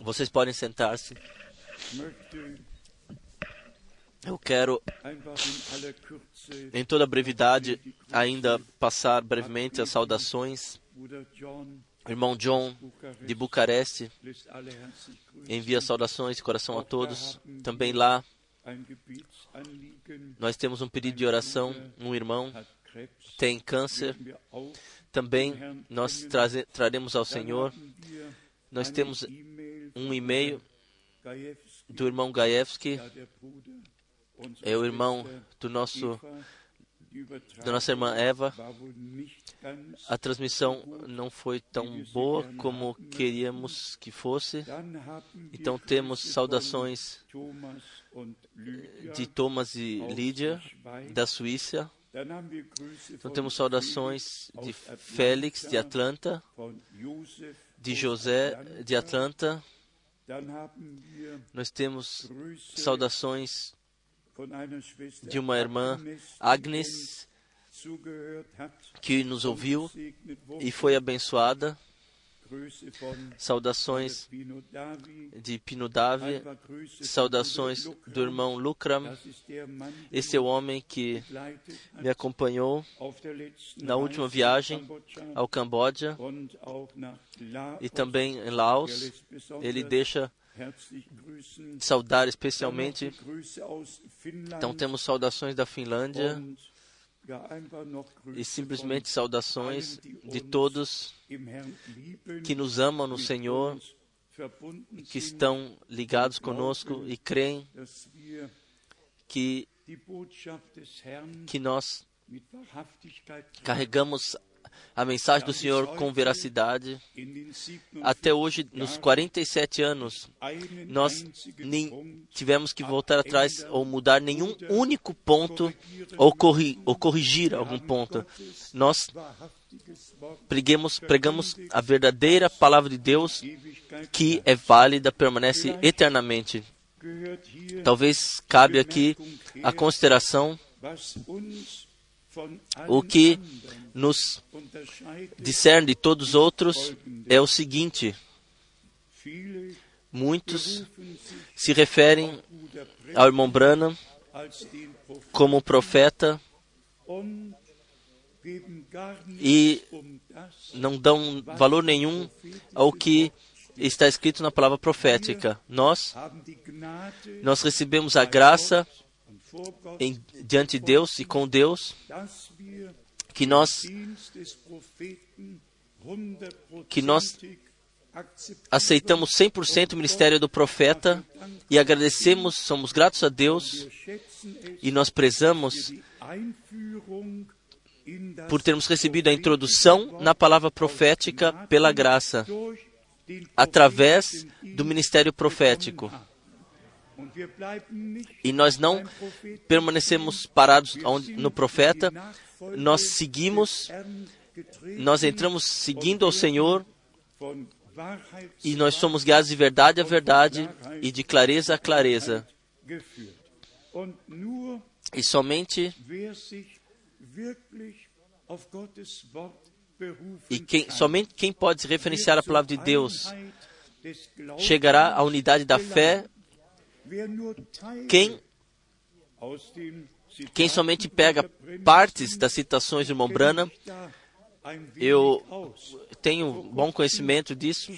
Vocês podem sentar-se. Eu quero, em toda brevidade, ainda passar brevemente as saudações. Irmão John, de Bucareste, envia saudações de coração a todos. Também lá, nós temos um pedido de oração. Um irmão tem câncer. Também nós traze- traremos ao Senhor. Nós temos um e-mail do irmão Gaevski, é o irmão do nosso, da nossa irmã Eva. A transmissão não foi tão boa como queríamos que fosse. Então temos saudações de Thomas e Lídia, da Suíça. Então temos saudações de Félix, de Atlanta, de José, de Atlanta. Nós temos saudações de uma irmã, Agnes, que nos ouviu e foi abençoada. Saudações de Pino Davi, Einfach Grüße von saudações do irmão Mann, Esse é o homem que me acompanhou na última viagem ao Camboja e também em Laos. Ele deixa saudar especialmente. Então temos saudações da Finlândia e simplesmente saudações de todos que nos amam no Senhor, que estão ligados conosco e creem que, que nós carregamos a mensagem do Senhor com veracidade. In den 47 Até hoje, nos 47 anos, nós nem tivemos que voltar atrás ou mudar nenhum único ponto ou, corri, ou corrigir algum ponto. Nós pregamos, pregamos a verdadeira palavra de Deus que é válida, permanece eternamente. Talvez cabe aqui a consideração o que nos discerne de todos os outros é o seguinte: muitos se referem ao irmão Branham como profeta E não dão valor nenhum ao que está escrito na palavra profética. Nós, nós recebemos a graça em, diante de Deus e com Deus que nós que nós aceitamos 100% o ministério do profeta e agradecemos, somos gratos a Deus e nós prezamos por termos recebido a introdução na palavra profética pela graça, através do ministério profético. E nós não permanecemos parados no profeta, nós seguimos, nós entramos seguindo ao Senhor e nós somos guiados de verdade a verdade e de clareza a clareza. E somente e quem, somente quem pode se referenciar à palavra de Deus chegará à unidade da fé. Quem, quem somente pega partes das citações do irmão wenig eu tenho bom conhecimento disso.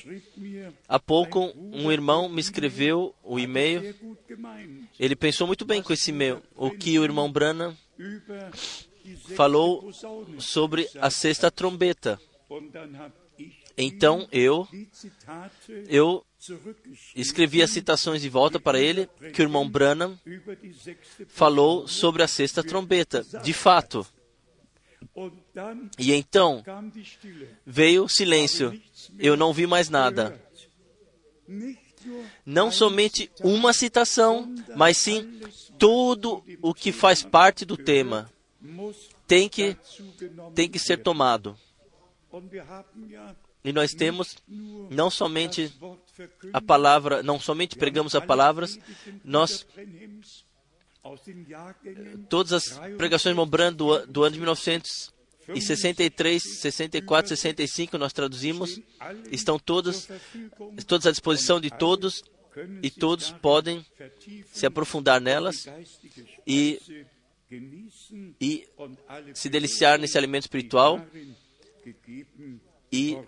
Há pouco, um irmão me escreveu o e-mail. Ele pensou muito bem com esse e-mail. O que o irmão sechste falou sobre a sexta trombeta. Então eu, eu escrevi as citações de volta para ele, que o irmão Branham falou sobre a sexta trombeta. De fato. E então veio o silêncio. Eu não vi mais nada. Não somente uma citação, mas sim tudo o que faz parte do tema tem que, tem que ser tomado. E nós temos não somente a palavra, não somente pregamos as palavras, nós todas as pregações de Mombran do, a- do ano de 1900, e 63, 64, 65 nós traduzimos, estão todos, todos à disposição de todos e todos podem se aprofundar nelas e, e se deliciar nesse alimento espiritual e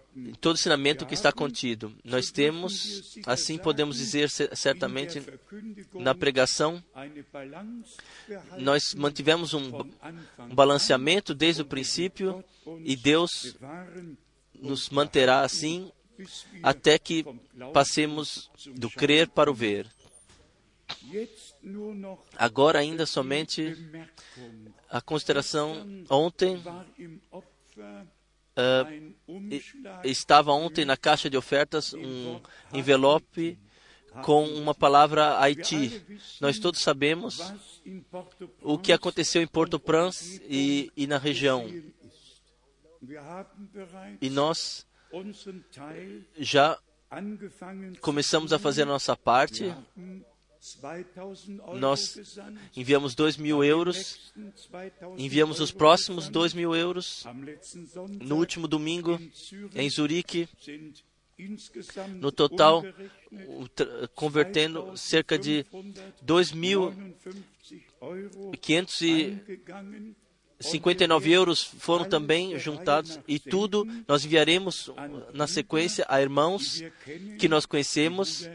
todo ensinamento que está contido. Nós temos, assim podemos dizer certamente, na pregação, nós mantivemos um, balanceamento desde o princípio e Deus nos manterá assim até que passemos do crer para o ver. Agora, ainda somente a consideração. Ontem, uh, estava ontem na caixa de ofertas um envelope com uma palavra Haiti. Nós todos sabemos o que aconteceu em Porto-Prince e, e na região. E nós já começamos a fazer a nossa parte. Nós enviamos dois mil euros, enviamos os próximos dois mil euros. No último domingo, em Zurique, no total, convertendo cerca de 2.500 59 euros foram também juntados e tudo nós enviaremos na sequência a irmãos que nós conhecemos,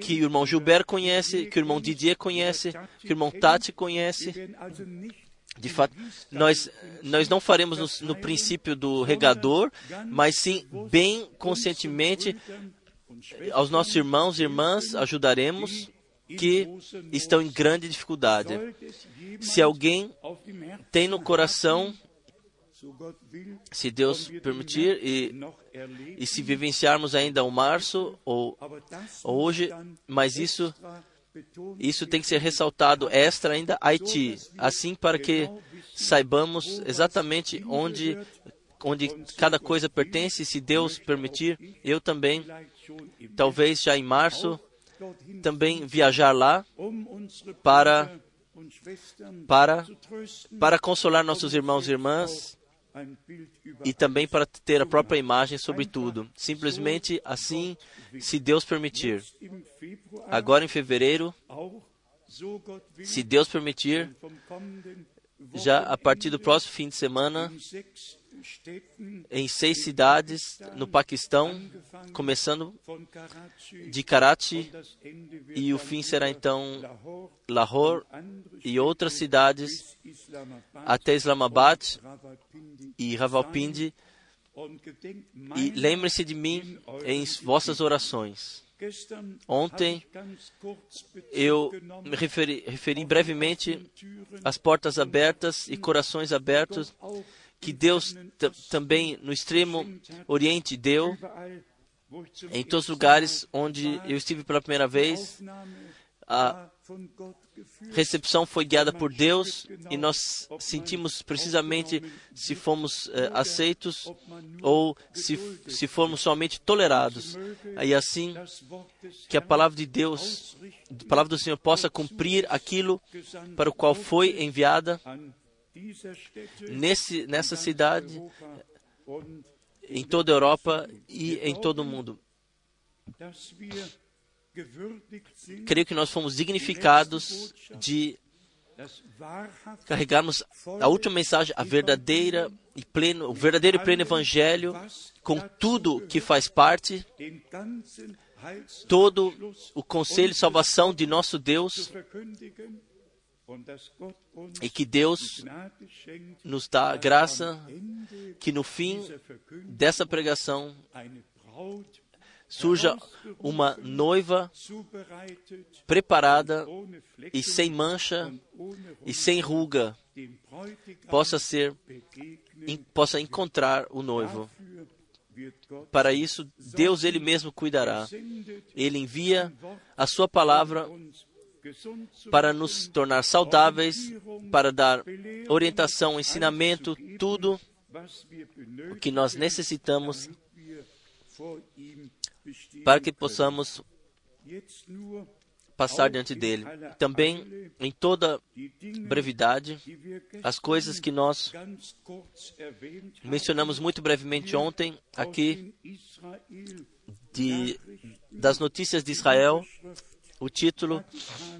que o irmão Gilbert conhece, que o irmão Didier conhece, que o irmão Tati conhece. De fato, nós, nós não faremos no, no princípio do regador, mas sim bem conscientemente aos nossos irmãos e irmãs ajudaremos que estão em grande dificuldade. Se alguém tem no coração, se Deus permitir, e, e se vivenciarmos ainda o março ou, ou hoje, mas isso isso tem que ser ressaltado extra ainda Haiti, assim para que saibamos exatamente onde onde cada coisa pertence, se Deus permitir, eu também, talvez já em março, também viajar lá para para para consolar nossos irmãos e irmãs e também para ter a própria imagem sobre tudo. Simplesmente assim, se Deus permitir. Agora em fevereiro, se Deus permitir, já a partir do próximo fim de semana, em seis cidades no Paquistão, começando de Karachi, e o fim será então Lahore e outras cidades até Islamabad e Rawalpindi. E lembre-se de mim em vossas orações. Ontem eu me referi, referi brevemente às portas abertas e corações abertos que Deus também no extremo oriente deu, em todos os lugares onde eu estive pela primeira vez, a recepção foi guiada por Deus e nós sentimos precisamente se fomos eh, aceitos ou se, se formos somente tolerados. E assim que a palavra de Deus, a palavra do Senhor possa cumprir aquilo para o qual foi enviada nesse, nessa cidade, em toda a Europa e em todo o mundo. Creio que nós fomos dignificados de carregarmos a última mensagem, a verdadeira e pleno, o verdadeiro e pleno evangelho, com tudo que faz parte, todo o conselho de salvação de nosso Deus, e que Deus nos dá graça que no fim dessa pregação surja uma noiva preparada e sem mancha e sem ruga possa ser possa encontrar o noivo. Para isso, Deus ele mesmo cuidará. Ele envia a sua palavra para nos tornar saudáveis, para dar orientação, ensinamento, tudo o que nós necessitamos para que possamos passar diante dele. Também, em toda brevidade, as coisas que nós mencionamos muito brevemente ontem aqui de, das notícias de Israel, o título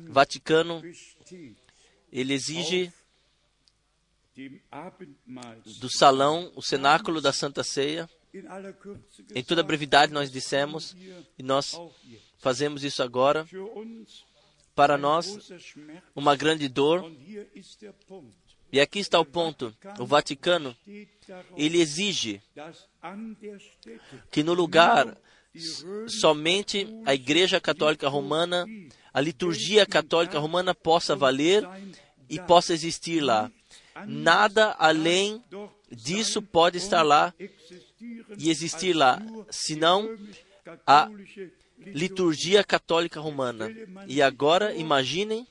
Vaticano, ele exige do salão, o cenáculo da Santa Ceia. Em toda brevidade nós dissemos, e nós fazemos isso agora, para nós, uma grande dor. E aqui está o ponto. O Vaticano, ele exige que no lugar somente a Igreja Católica Romana, a liturgia católica romana possa valer e possa existir lá. Nada além disso pode estar lá e existir lá, senão a liturgia católica romana. E agora, imaginem,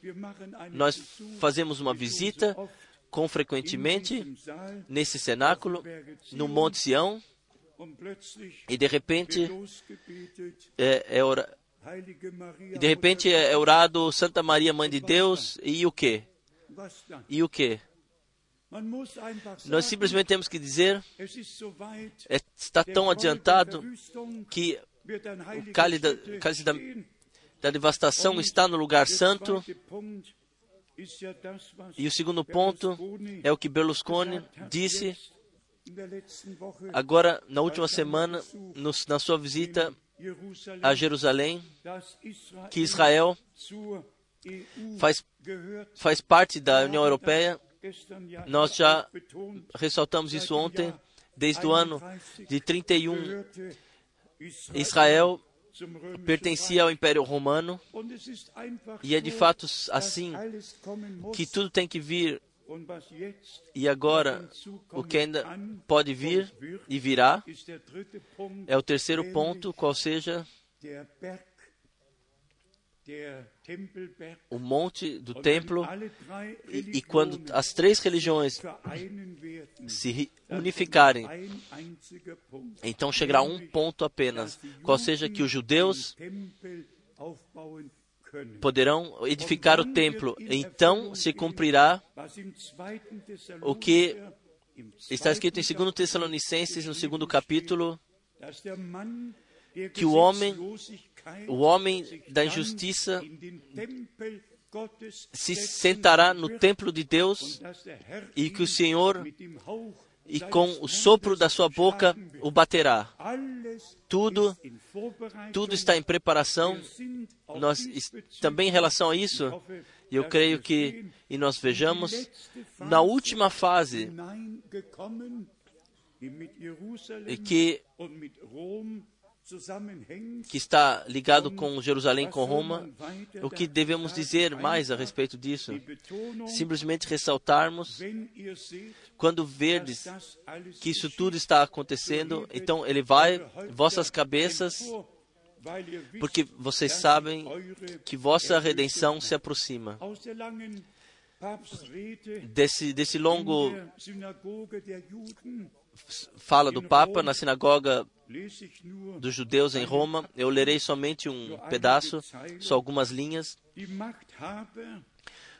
nós fazemos uma visita com frequentemente nesse cenáculo, no Monte Sião, e de repente é, é ora... e de repente é orado Santa Maria Mãe de Deus e o que? E o que? Nós simplesmente temos que dizer, é, está tão adiantado que o cálice da, cálice da, da devastação está no lugar santo. E o segundo ponto é o que Berlusconi disse agora, na última semana, no, na sua visita a Jerusalém, que Israel faz, faz parte da União Europeia nós já ressaltamos isso ontem, desde o ano de 31, Israel pertencia ao Império Romano e é de fato assim que tudo tem que vir e agora o que ainda pode vir e virá é o terceiro ponto, qual seja o monte do templo, e, e, quando as três religiões se unificarem, então chegará um ponto apenas, qual seja que os judeus poderão edificar o templo. Então se cumprirá o que está escrito em 2 Tessalonicenses, no segundo capítulo, que o homem o homem da injustiça se sentará no templo de Deus e que o Senhor, e com o sopro da sua boca, o baterá. Tudo, tudo está em preparação. Nós também em relação a isso, eu creio que e nós vejamos na última fase e que que está ligado com Jerusalém, com Roma, o que devemos dizer mais a respeito disso? Simplesmente ressaltarmos, quando verdes que isso tudo está acontecendo, então ele vai, vossas cabeças, porque vocês sabem que vossa redenção se aproxima. Desse, desse longo fala do Papa na sinagoga dos judeus em Roma. Eu lerei somente um pedaço, só algumas linhas.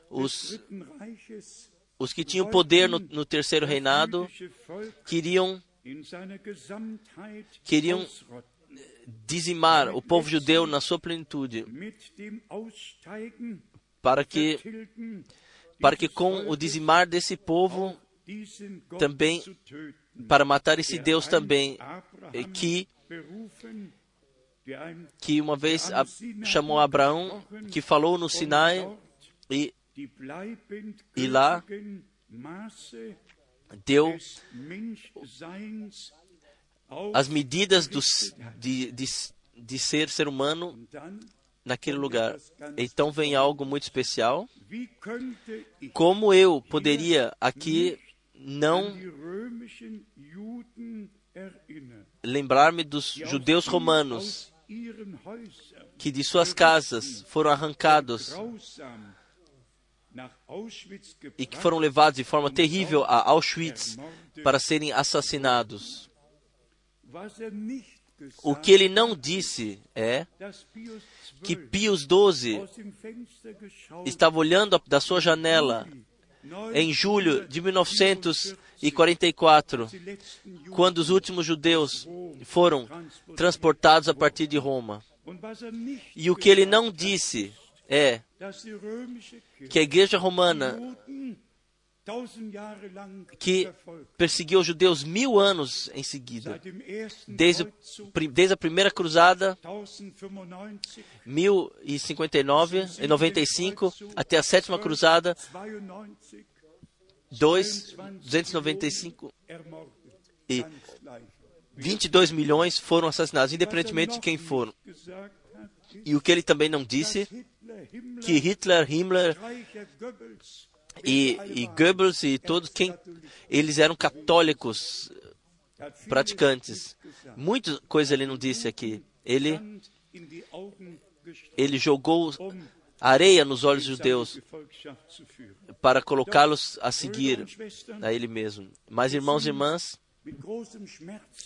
Os, os que tinham poder no, no terceiro reinado queriam, queriam dizimar o povo judeu na sua plenitude, para que, para que com o dizimar desse povo também para matar esse Deus também, que, que uma vez chamou Abraão, que falou no Sinai, e, e lá deu as medidas dos, de, de, de ser ser humano naquele lugar. Então vem algo muito especial. Como eu poderia aqui não lembrar-me dos judeus romanos que de suas casas foram arrancados e que foram levados de forma terrível a Auschwitz para serem assassinados. O que ele não disse é que Pius XII estava olhando da sua janela em julho de 1944, quando os últimos judeus foram transportados a partir de Roma. E o que ele não disse é que a igreja romana, que perseguiu os judeus mil anos em seguida, desde, desde a primeira cruzada, 1059 e 95, até a sétima cruzada, 2, 295 e 22 milhões foram assassinados, independentemente de quem foram. E o que ele também não disse, que Hitler, Himmler e, e Goebbels e todos quem eles eram católicos praticantes. Muita coisa ele não disse aqui. Ele ele jogou areia nos olhos dos judeus para colocá-los a seguir a ele mesmo. Mas irmãos e irmãs,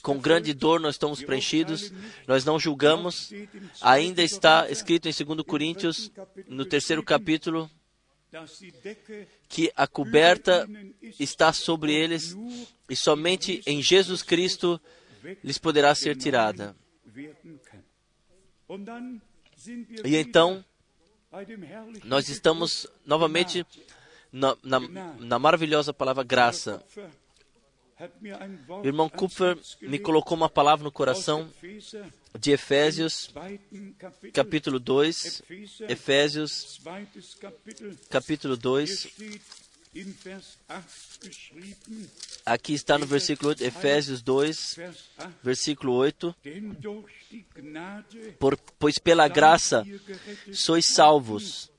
com grande dor nós estamos preenchidos, nós não julgamos. Ainda está escrito em 2 Coríntios, no terceiro capítulo, que a coberta está sobre eles e somente em Jesus Cristo lhes poderá ser tirada. E então, nós estamos novamente na, na, na maravilhosa palavra graça. O irmão Cooper me colocou uma palavra no coração de Efésios, capítulo 2. Efésios, capítulo 2. Aqui está no versículo 8, Efésios 2, versículo 8. Por, pois pela graça sois salvos,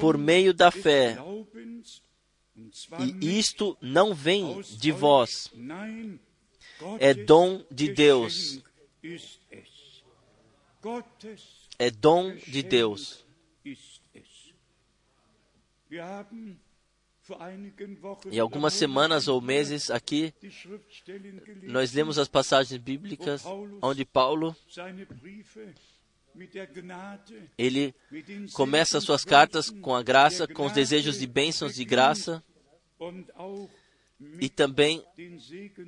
por meio da fé. E isto não vem de vós, é dom de Deus. É dom de Deus. E algumas semanas ou meses aqui, nós lemos as passagens bíblicas onde Paulo ele começa suas cartas com a graça, com os desejos de bênçãos de graça. E também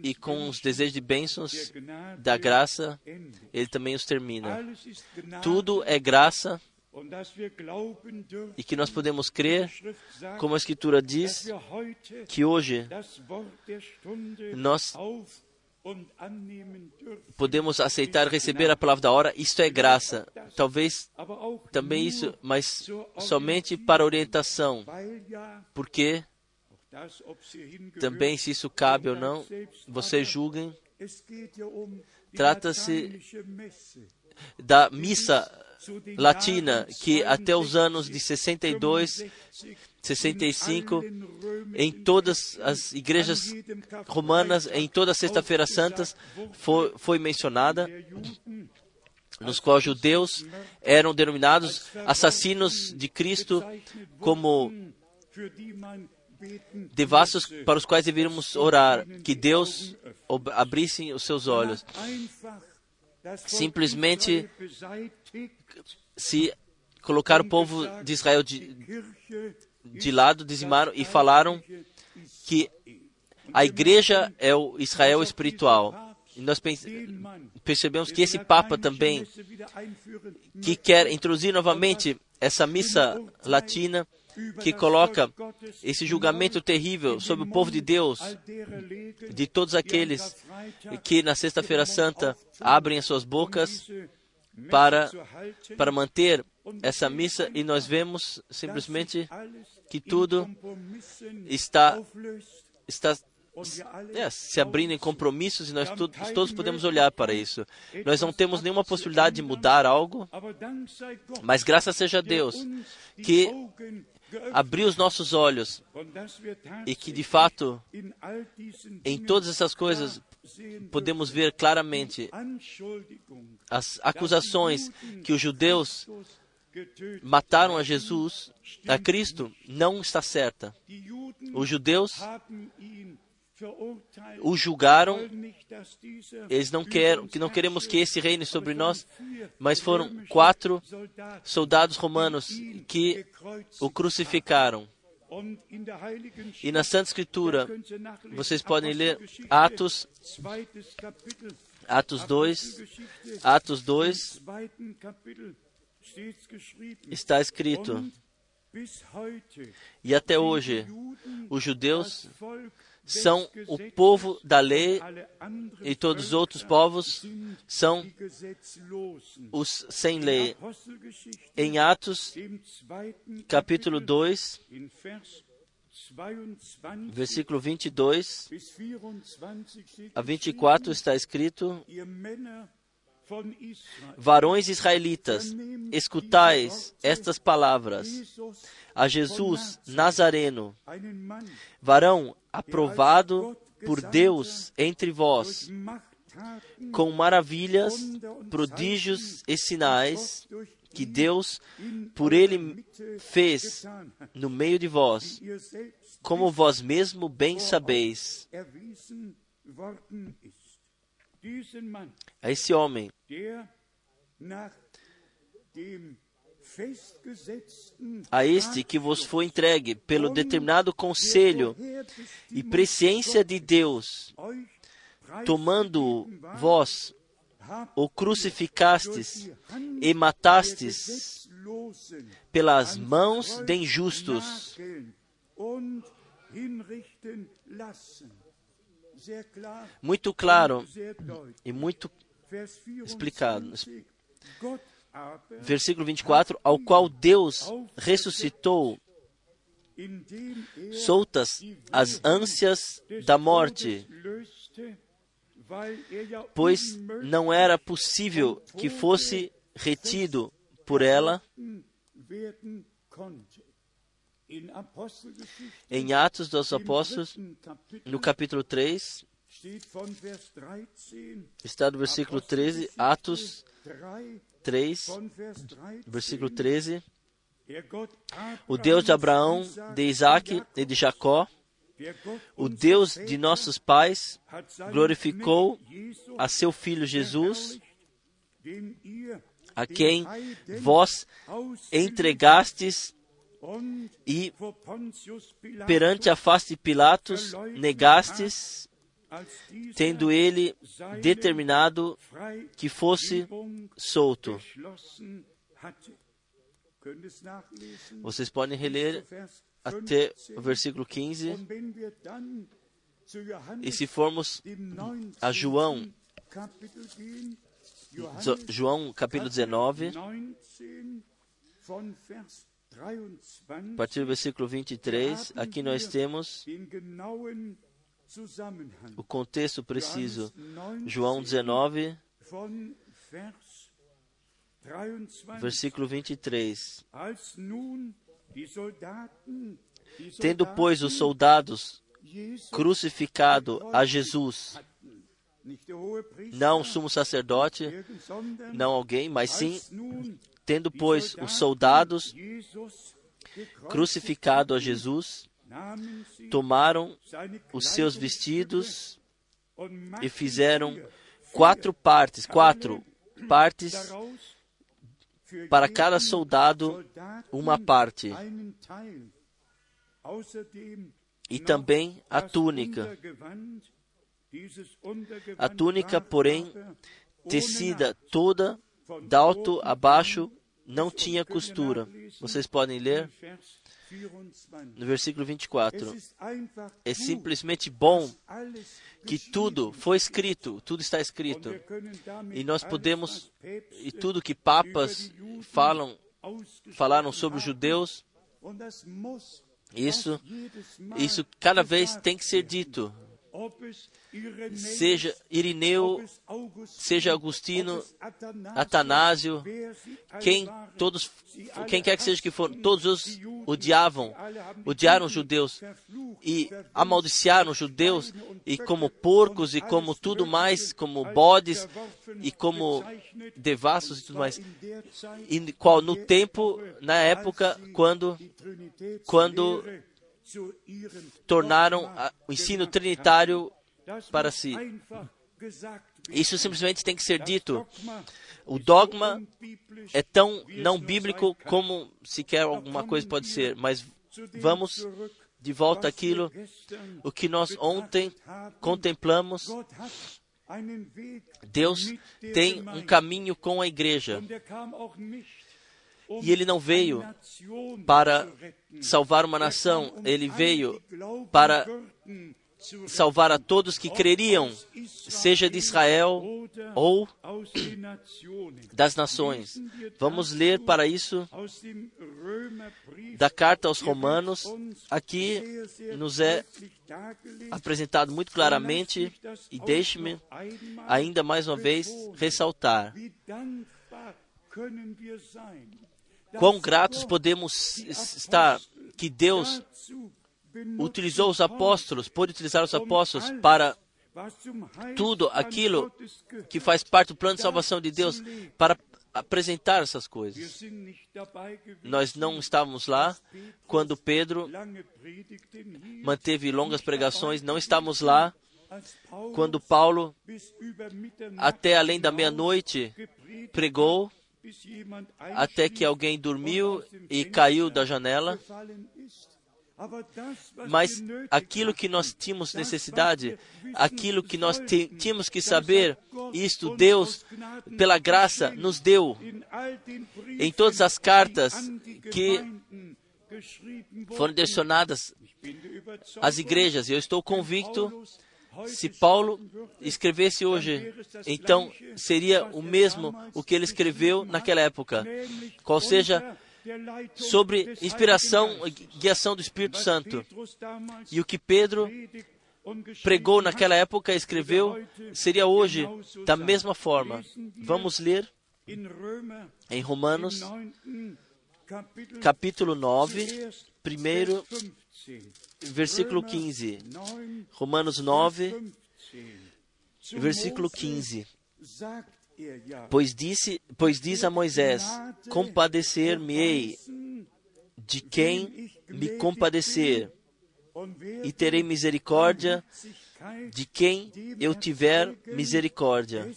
e com os desejos de bênçãos da graça, ele também os termina. Tudo é graça e que nós podemos crer, como a Escritura diz, que hoje nós podemos aceitar receber a palavra da hora, isto é graça. Talvez também isso, mas somente para orientação, porque também se isso cabe ou não, vocês julguem. Trata-se da missa latina que até os anos de 62, 65, em todas as igrejas romanas, em toda a Sexta-feira Santas, foi, foi mencionada, nos quais judeus eram denominados assassinos de Cristo como devassos para os quais deveríamos orar, que Deus abrisse os seus olhos. Simplesmente se colocaram o povo de Israel de, de lado, dizimaram e falaram que a igreja é o Israel espiritual. E nós percebemos que esse Papa também, que quer introduzir novamente essa missa latina, que coloca esse julgamento terrível sobre o povo de Deus, de todos aqueles que na Sexta-feira Santa abrem as suas bocas para, para manter essa missa e nós vemos simplesmente que tudo está, está é, se abrindo em compromissos e nós todos, todos podemos olhar para isso. Nós não temos nenhuma possibilidade de mudar algo, mas graças seja a Deus que abriu os nossos olhos e que de fato em todas essas coisas podemos ver claramente as acusações que os judeus mataram a Jesus, a Cristo, não está certa. Os judeus o julgaram. Eles não querem, que não queremos que esse reine sobre nós, mas foram quatro soldados romanos que o crucificaram. E na Santa Escritura, vocês podem ler Atos, Atos 2, Atos 2, está escrito, e até hoje, os judeus são o povo da lei e todos os outros povos são os sem lei. Em Atos, capítulo 2, versículo 22 a 24 está escrito: Varões israelitas, escutais estas palavras. A Jesus Nazareno, varão aprovado por Deus entre vós, com maravilhas, prodígios e sinais que Deus por ele fez no meio de vós, como vós mesmo bem sabeis. A esse homem a este que vos foi entregue pelo determinado conselho e presciência de Deus, tomando vós o crucificastes e matastes pelas mãos de injustos. Muito claro e muito explicado. Versículo 24: Ao qual Deus ressuscitou, soltas as ânsias da morte, pois não era possível que fosse retido por ela. Em Atos dos Apóstolos, no capítulo 3, está no versículo 13, Atos 3, versículo 13. O Deus de Abraão, de Isaac e de Jacó, o Deus de nossos pais, glorificou a seu Filho Jesus, a quem vós entregastes e perante a face de Pilatos negastes, tendo ele determinado que fosse solto. Vocês podem reler até o versículo 15. E se formos a João, João capítulo 19, a partir do versículo 23, aqui nós temos o contexto preciso. João 19, versículo 23. Tendo, pois, os soldados crucificado a Jesus, não sumo sacerdote, não alguém, mas sim, tendo, pois, os soldados crucificado a Jesus, tomaram os seus vestidos e fizeram quatro partes, quatro partes para cada soldado uma parte. E também a túnica. A túnica, porém, tecida toda, de alto a baixo, não tinha costura. Vocês podem ler no versículo 24. É simplesmente bom que tudo foi escrito, tudo está escrito. E nós podemos, e tudo que papas falam, falaram sobre os judeus, isso, isso cada vez tem que ser dito seja Irineu, seja Agostino, Atanásio, quem todos, quem quer que seja que for, todos os odiavam, odiaram os judeus e amaldiçaram os judeus e como porcos e como tudo mais, como bodes e como devassos e tudo mais. E qual no tempo, na época quando quando tornaram o ensino trinitário para si. Isso simplesmente tem que ser dito. O dogma é tão não bíblico como sequer alguma coisa pode ser, mas vamos de volta àquilo o que nós ontem contemplamos. Deus tem um caminho com a igreja e ele não veio para salvar uma nação, ele veio para salvar a todos que creriam, seja de Israel ou das nações. Vamos ler para isso da carta aos Romanos. Aqui nos é apresentado muito claramente e deixe-me ainda mais uma vez ressaltar Quão gratos podemos estar que Deus utilizou os apóstolos, pôde utilizar os apóstolos para tudo aquilo que faz parte do plano de salvação de Deus para apresentar essas coisas. Nós não estávamos lá quando Pedro manteve longas pregações, não estávamos lá quando Paulo, até além da meia-noite, pregou até que alguém dormiu e caiu da janela. Mas aquilo que nós tínhamos necessidade, aquilo que nós tínhamos que saber, isto Deus, pela graça, nos deu. Em todas as cartas que Foram direcionadas às igrejas. Eu estou convicto, se Paulo escrevesse hoje, então seria o mesmo o que ele escreveu naquela época, qual seja sobre inspiração e guiação do Espírito Santo. E o que Pedro pregou naquela época, escreveu, seria hoje da mesma forma. Vamos ler em Romanos, capítulo 9, zuerst primeiro Vers 15. Versículo Römer 15. 9, Romanos 9, 15. Zu versículo Mose 15. sagt er ja, Pois disse, pois diz a Moisés: Compadecer-me-ei de quem me compadecer, e terei misericórdia de quem eu tiver misericórdia.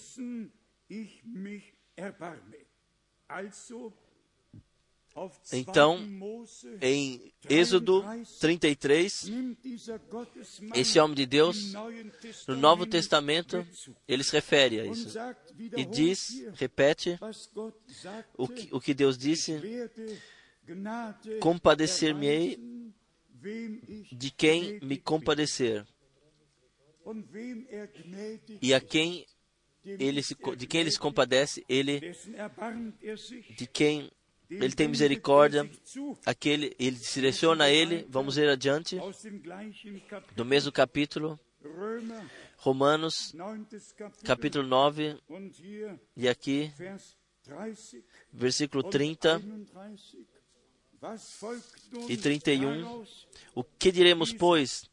Então, 2. Mose Em Êxodo 33, nimmt dieser Gottesmann esse homem de Deus, no Novo Testament Testamento, ele se refere a isso. E diz, repete, o que, o que Deus disse: Compadecer-me-ei de quem me compadecer, er e a quem ele se, de quem ele se compadece, ele, de quem ele tem misericórdia, er aquele, ele direciona ele. Vamos ler adiante, do mesmo capítulo, Romanos, 9. Kapitel, capítulo 9, und hier e aqui, Vers 30 versículo und 30 31. Was folgt nun e 31. daraus? O que diremos, pois?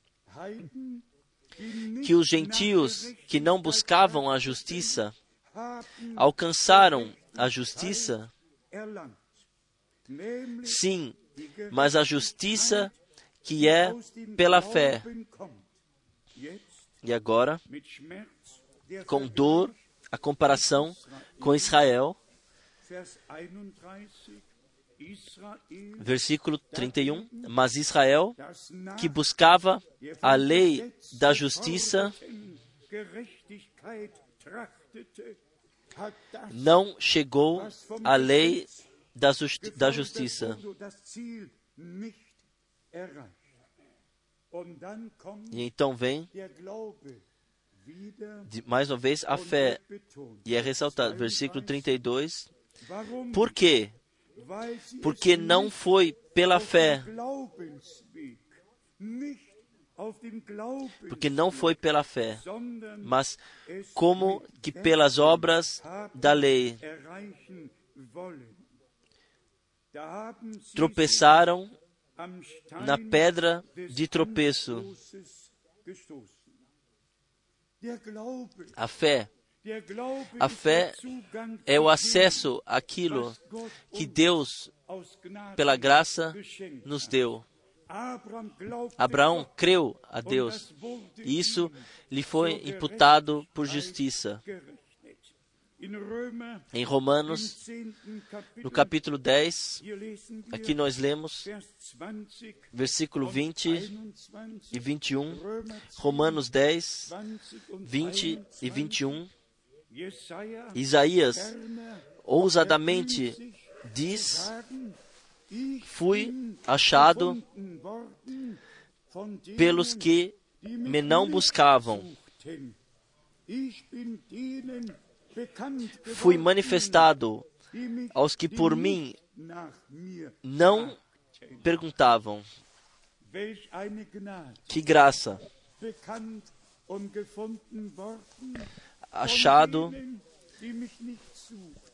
Que os gentios que não buscavam a justiça alcançaram a justiça? Sim, mas a justiça que é pela fé. E agora, com dor, a comparação com Israel, Vers 31 Israel, versículo 31. Mas Israel, que buscava a lei da justiça, não chegou à lei da, justi da justiça. E então vem, de, mais uma vez, a fé. E é ressaltado, versículo 32. Warum? Por quê? Porque não foi pela fé. Porque não foi pela fé, mas como que pelas obras da lei tropeçaram na pedra de tropeço. A fé A fé é o acesso àquilo que Deus, pela graça, nos deu. Abraão creu a Deus e isso lhe foi imputado por justiça. Em Romanos, no capítulo 10, aqui nós lemos versículo 20 e 21. Romanos 10, 20 e 21. Isaías ousadamente diz: Fui achado pelos que me não buscavam. Fui manifestado aos que por mim não perguntavam. Que graça! Achado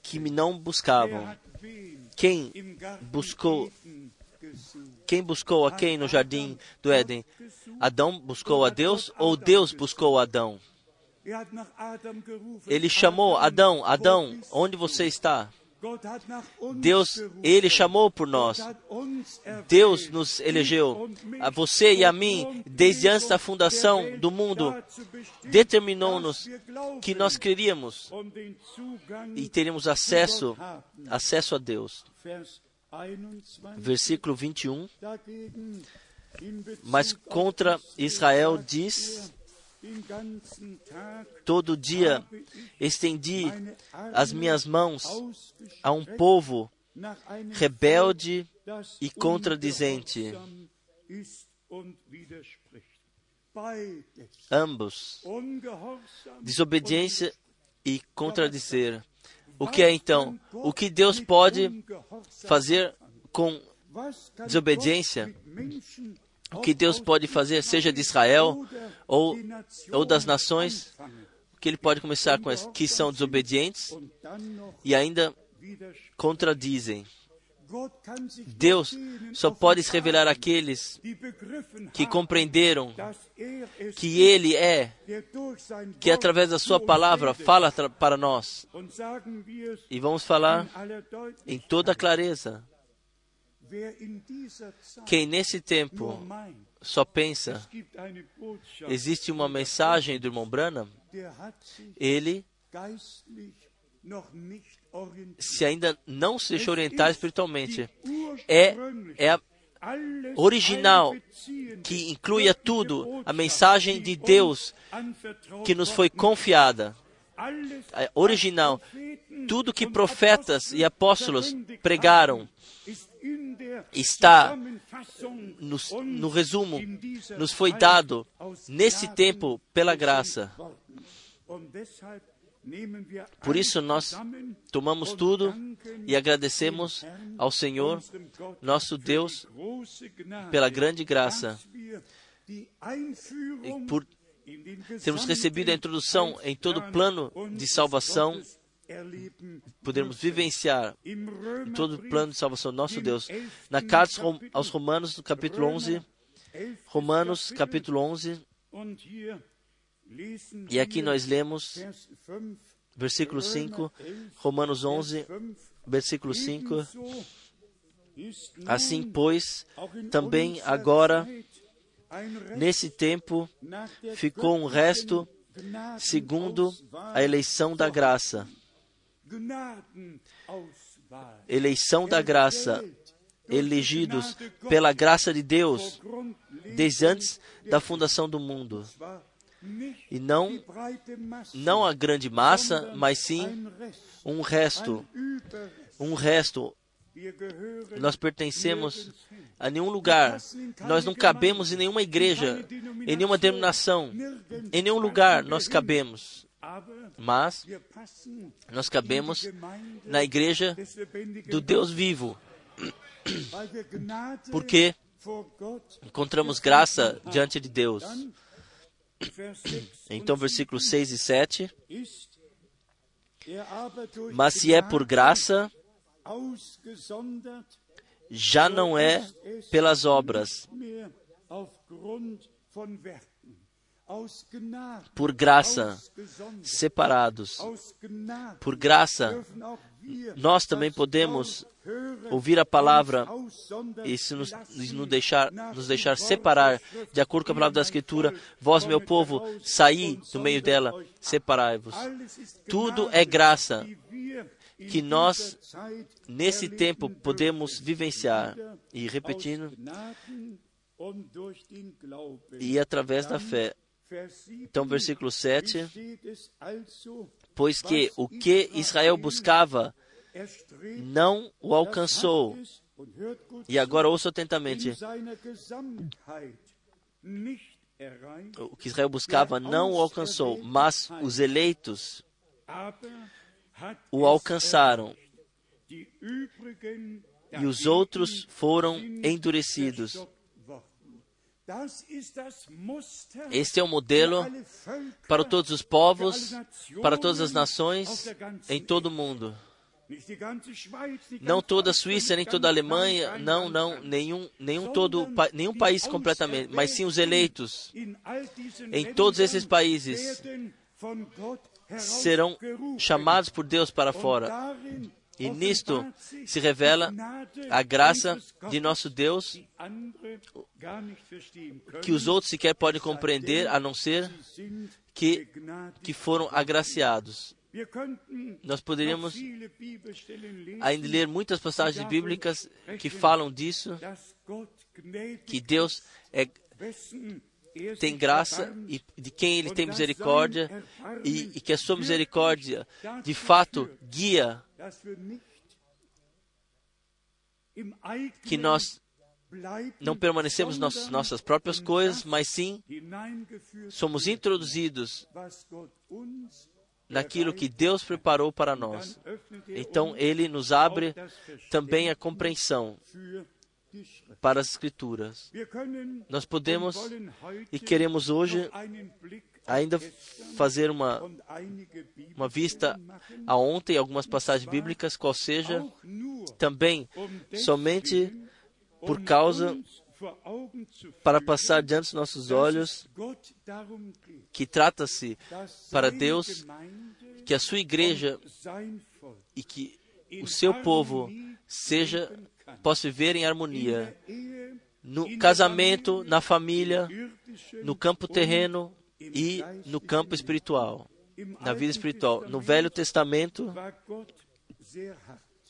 que me não buscavam. Quem buscou quem buscou a quem no jardim do Éden? Adão buscou a Deus ou Deus buscou Adão? Ele chamou Adão, Adão, onde você está? Deus, Ele chamou por nós. Deus nos elegeu, a você e a mim, desde antes da fundação do mundo, determinou-nos que nós queríamos e teríamos acesso, acesso a Deus. Versículo 21. Mas contra Israel diz: Todo dia estendi as minhas mãos a um povo rebelde e contradizente. Ambos, desobediência e contradizer. O que é então? O que Deus pode fazer com desobediência? O que Deus pode fazer, seja de Israel ou, ou das nações, que Ele pode começar com as que são desobedientes e ainda contradizem. Deus só pode se revelar àqueles que compreenderam que Ele é, que através da Sua palavra fala para nós. E vamos falar em toda clareza. Quem nesse tempo só pensa, existe uma mensagem do irmão Branham, ele se ainda não se deixou orientar espiritualmente. É, é a original que inclui a tudo, a mensagem de Deus que nos foi confiada. É original. Tudo que profetas e apóstolos pregaram está no, no resumo, nos foi dado nesse tempo pela graça. Por isso nós tomamos tudo e agradecemos ao Senhor, nosso Deus, pela grande graça, por termos recebido a introdução em todo o plano de salvação podemos vivenciar todo o plano de salvação do nosso Deus. Na carta aos Romanos, no capítulo 11, Romanos, capítulo 11, e aqui nós lemos versículo 5, Romanos 11, versículo 5. Assim, pois, também agora, nesse tempo, ficou um resto segundo a eleição da graça eleição da graça, elegidos pela graça de Deus desde antes da fundação do mundo. E não, não a grande massa, mas sim um resto. Um resto. Nós pertencemos a nenhum lugar. Nós não cabemos em nenhuma igreja, em nenhuma denominação. Em nenhum lugar nós cabemos mas nós cabemos na igreja do Deus vivo, porque encontramos graça diante de Deus. Então, versículos 6 e 7. Mas se é por graça, já não é pelas obras. Por graça, separados. Por graça, nós também podemos ouvir a palavra e se nos, nos deixar, nos deixar separar de acordo com a palavra da Escritura. Vós, meu povo, saí do meio dela, separai-vos. Tudo é graça que nós, Nesse tempo, podemos vivenciar. E repetindo, e através da fé. Vers 7, Então, versículo 7. steht es also, Pois que o que Israel buscava não o alcançou. E agora ouça atentamente. O que Israel buscava não o alcançou, mas os eleitos o alcançaram. E os outros foram endurecidos. Este é o modelo para todos os povos, para todas as nações em todo o mundo. Não toda a Suíça, nem toda a Alemanha, não, não, nenhum, nenhum, todo, nenhum país completamente, mas sim os eleitos. Em todos esses países serão chamados por Deus para fora. E nisto se revela a graça de nosso Deus, que os outros sequer podem compreender, a não ser que, que foram agraciados. Nós poderíamos ainda ler muitas passagens bíblicas que falam disso, que Deus é, tem graça e de quem Ele tem misericórdia e, e que a sua misericórdia de fato guia que nós não permanecemos nas nossas próprias coisas, mas sim somos introduzidos naquilo que Deus preparou para nós. Er Então Ele nos abre também a compreensão para as Escrituras. Nós podemos e queremos hoje ainda fazer uma, uma vista a ontem, algumas passagens bíblicas, qual seja, também somente por causa para passar diante dos nossos olhos que trata-se para Deus que a sua igreja e que o seu povo seja possa viver em harmonia. No casamento, na família, no campo terreno e no campo espiritual, na vida espiritual. No Velho Testamento.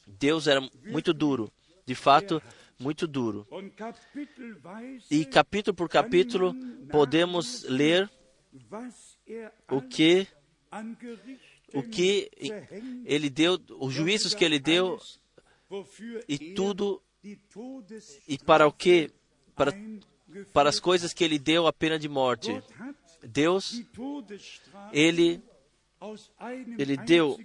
Deus era muito duro, de fato, muito duro. E capítulo por capítulo podemos ler er o que o que ele deu, os juízos que ele deu e er tudo e para o que para para as coisas que ele deu a pena de morte. Deus, ele ele deu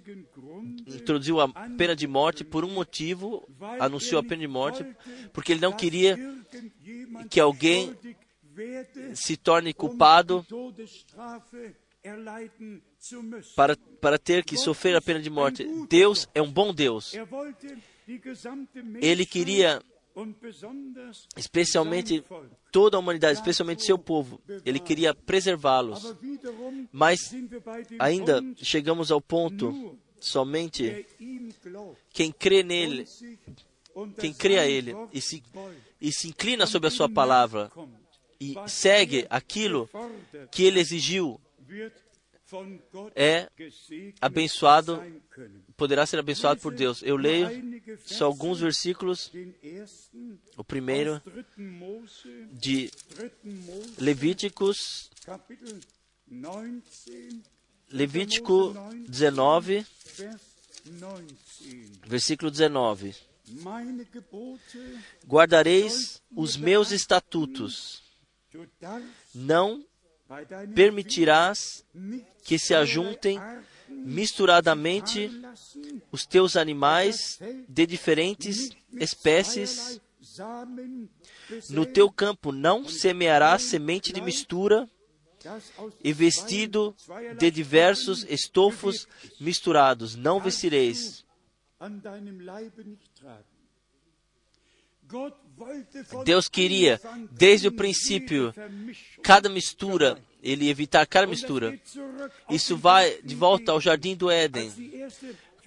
introduziu a pena de morte por um motivo, anunciou a pena de morte, porque ele não queria que alguém se torne culpado para, para ter que sofrer a pena de morte. Deus é um bom Deus. Ele queria especialmente toda a humanidade, especialmente seu povo. Ele queria preservá-los. Mas ainda chegamos ao ponto somente quem crê nele, quem crê a ele e se, e se inclina sobre a sua palavra e segue aquilo que ele exigiu é abençoado, poderá ser abençoado por Deus. Eu leio só alguns versículos. O primeiro de Levíticos, Levítico 19, versículo 19. Guardareis os meus estatutos, não permitirás que se ajuntem misturadamente os teus animais de diferentes espécies. No teu campo não semearás semente de mistura e vestido de diversos estofos misturados. Não vestireis. Deus queria, desde o princípio, cada mistura ele evitar cada mistura. Isso vai de volta ao jardim do Éden,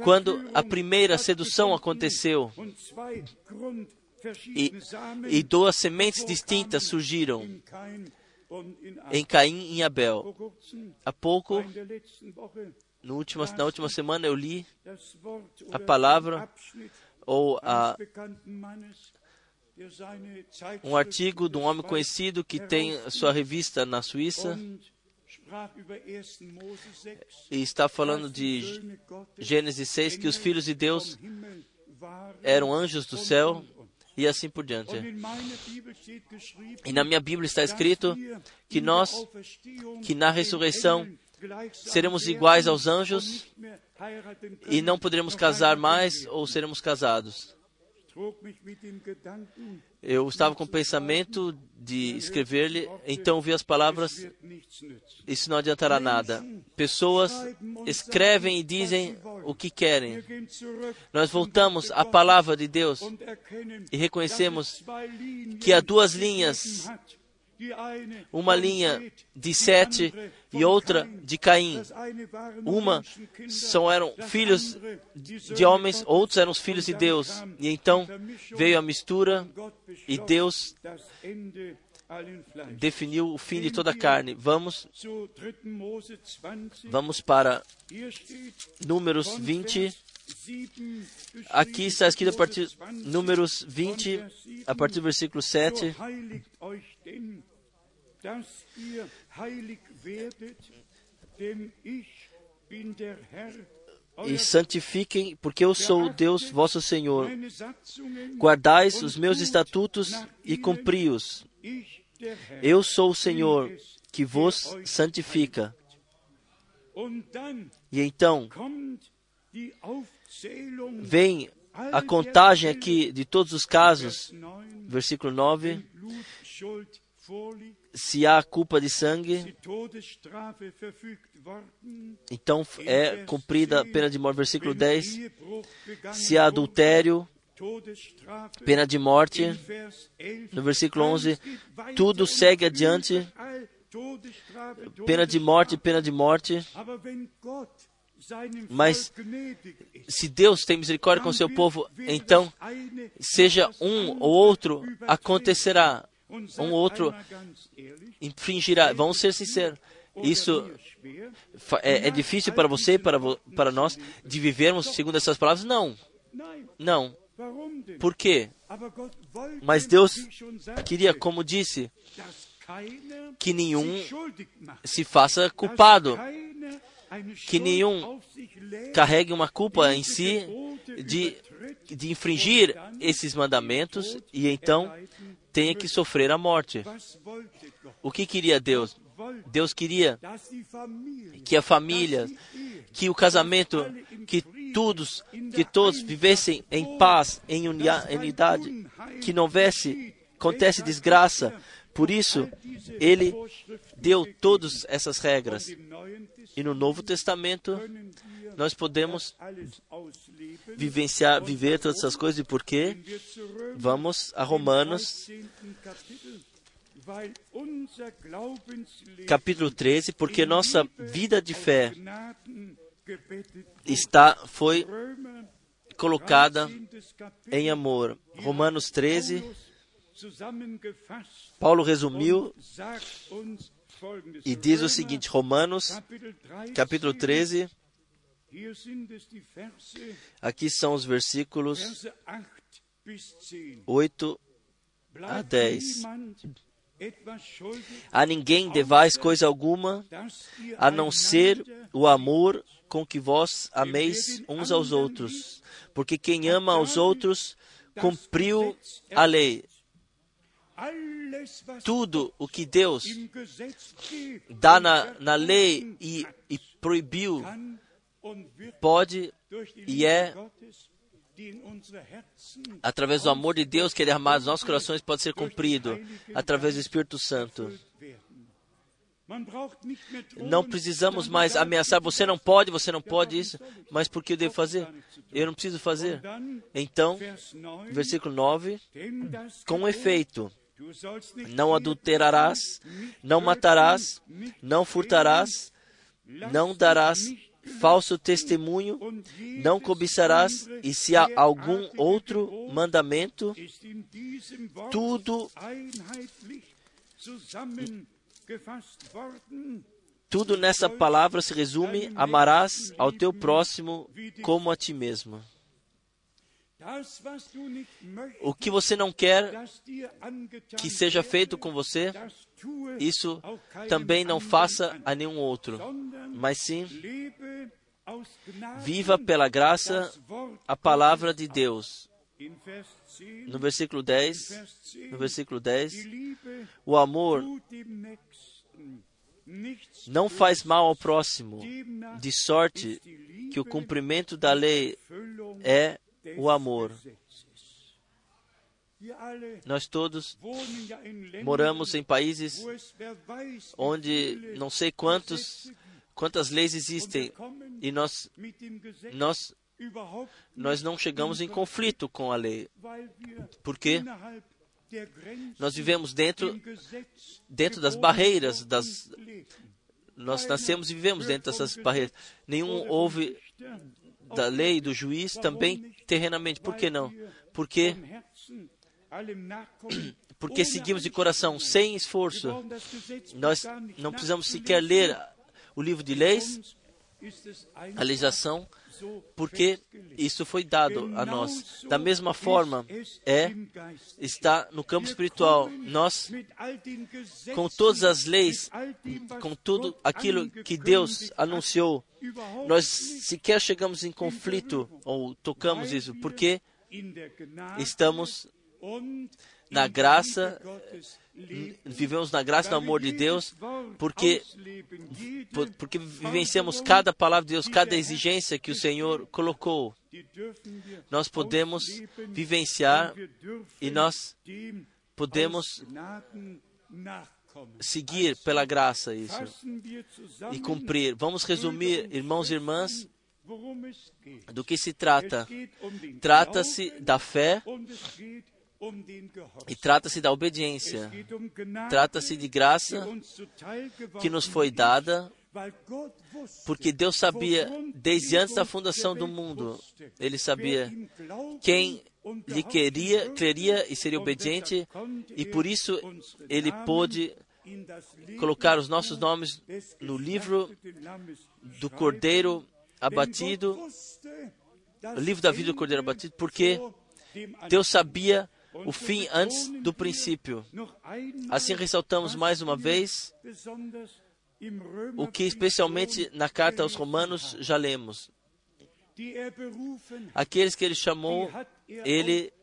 quando a primeira sedução aconteceu e, e duas sementes distintas surgiram em Caim e Abel. Há pouco, no última, na última semana, eu li a palavra ou a, um artigo de um homem conhecido que tem sua revista na Suíça e está falando de Gênesis 6 que os filhos de Deus eram anjos do céu e assim por diante. E na minha Bíblia está escrito que nós, que na ressurreição seremos iguais aos anjos e não poderemos casar mais ou seremos casados. Eu estava com o pensamento de escrever-lhe, então vi as palavras, isso não adiantará nada. Pessoas escrevem e dizem o que querem. Nós voltamos à palavra de Deus e reconhecemos que há duas linhas uma linha de Sete e outra de Caim. Uma são eram filhos de homens, outros eram os filhos de Deus. E então veio a mistura e Deus definiu o fim de toda a carne. Vamos vamos para Números 20. Aqui está escrito a partir Números 20, a partir do versículo 7 e santifiquem, porque eu sou Deus vosso Senhor. Guardais os meus estatutos e cumpri-os. Eu sou o Senhor que vos santifica. E então vem a contagem aqui de todos os casos, versículo 9 se há culpa de sangue, então é cumprida a pena de morte. Versículo 10. Se há adultério, pena de morte. No versículo 11, tudo segue adiante. Pena de morte, pena de morte. Mas se Deus tem misericórdia com seu povo, então seja um ou outro acontecerá um outro infringirá. Vamos ser sinceros. Isso é, é difícil para você e para, para nós de vivermos segundo essas palavras? Não. Não. Por quê? Mas Deus queria, como disse, que nenhum se faça culpado, que nenhum carregue uma culpa em si de, de infringir esses mandamentos e então tenha que sofrer a morte. O que queria Deus? Deus queria que a família, que o casamento, que todos, que todos vivessem em paz, em unidade, que não houvesse, acontece desgraça. Por isso, ele deu todas essas regras. E no Novo Testamento, nós podemos vivenciar, viver todas essas coisas. E por quê? Vamos a Romanos, capítulo 13, porque nossa vida de fé está, foi colocada em amor. Romanos 13, Paulo resumiu e diz o seguinte, Romanos, capítulo 13, aqui são os versículos 8 a 10. A ninguém devais coisa alguma, a não ser o amor com que vós ameis uns aos outros, porque quem ama aos outros cumpriu a lei. Tudo o que Deus dá na, na lei e, e proibiu pode e é através do amor de Deus que é derramado nos nossos corações pode ser cumprido através do Espírito Santo. Não precisamos mais ameaçar, você não pode, você não pode isso, mas por que eu devo fazer? Eu não preciso fazer. Então, versículo 9, com efeito, Não adulterarás, não matarás, não furtarás, não darás falso testemunho, não cobiçarás, e se há algum outro mandamento, tudo tudo nessa palavra se resume: amarás ao teu próximo como a ti mesmo. O que você não quer que seja feito com você, isso também não faça a nenhum outro, mas sim viva pela graça a palavra de Deus. No versículo 10, no versículo 10, o amor não faz mal ao próximo, de sorte que o cumprimento da lei é o amor. Nós todos moramos em países onde não sei quantos, quantas leis existem e nós, nós, nós não chegamos em conflito com a lei. Porque nós vivemos dentro, dentro das barreiras das, nós nascemos e vivemos dentro dessas barreiras. Nenhum houve da lei do juiz também terrenamente. Por que não? Porque porque seguimos de coração, sem esforço. Nós não precisamos sequer ler o livro de leis, a legislação, porque isso foi dado a nós. Da mesma forma, é está no campo espiritual. Nós, com todas as leis, com tudo aquilo que Deus anunciou, nós sequer chegamos em conflito ou tocamos isso, porque estamos na graça, vivemos na graça e no amor de Deus, porque, porque vivenciamos cada palavra de Deus, cada exigência que o Senhor colocou. Nós podemos vivenciar e nós podemos seguir pela graça isso e cumprir. Vamos resumir, irmãos e irmãs, do que se trata. Trata-se da fé e trata-se da obediência. Trata-se de graça que nos foi dada, porque Deus sabia, desde antes da fundação do mundo, Ele sabia quem lhe queria, creria e seria obediente, e por isso Ele pôde colocar os nossos nomes no livro do Cordeiro abatido, o livro da vida do Cordeiro abatido, porque Deus sabia o fim antes do princípio. Assim ressaltamos mais uma vez o que, especialmente na carta aos Romanos, já lemos. Aqueles que ele chamou, ele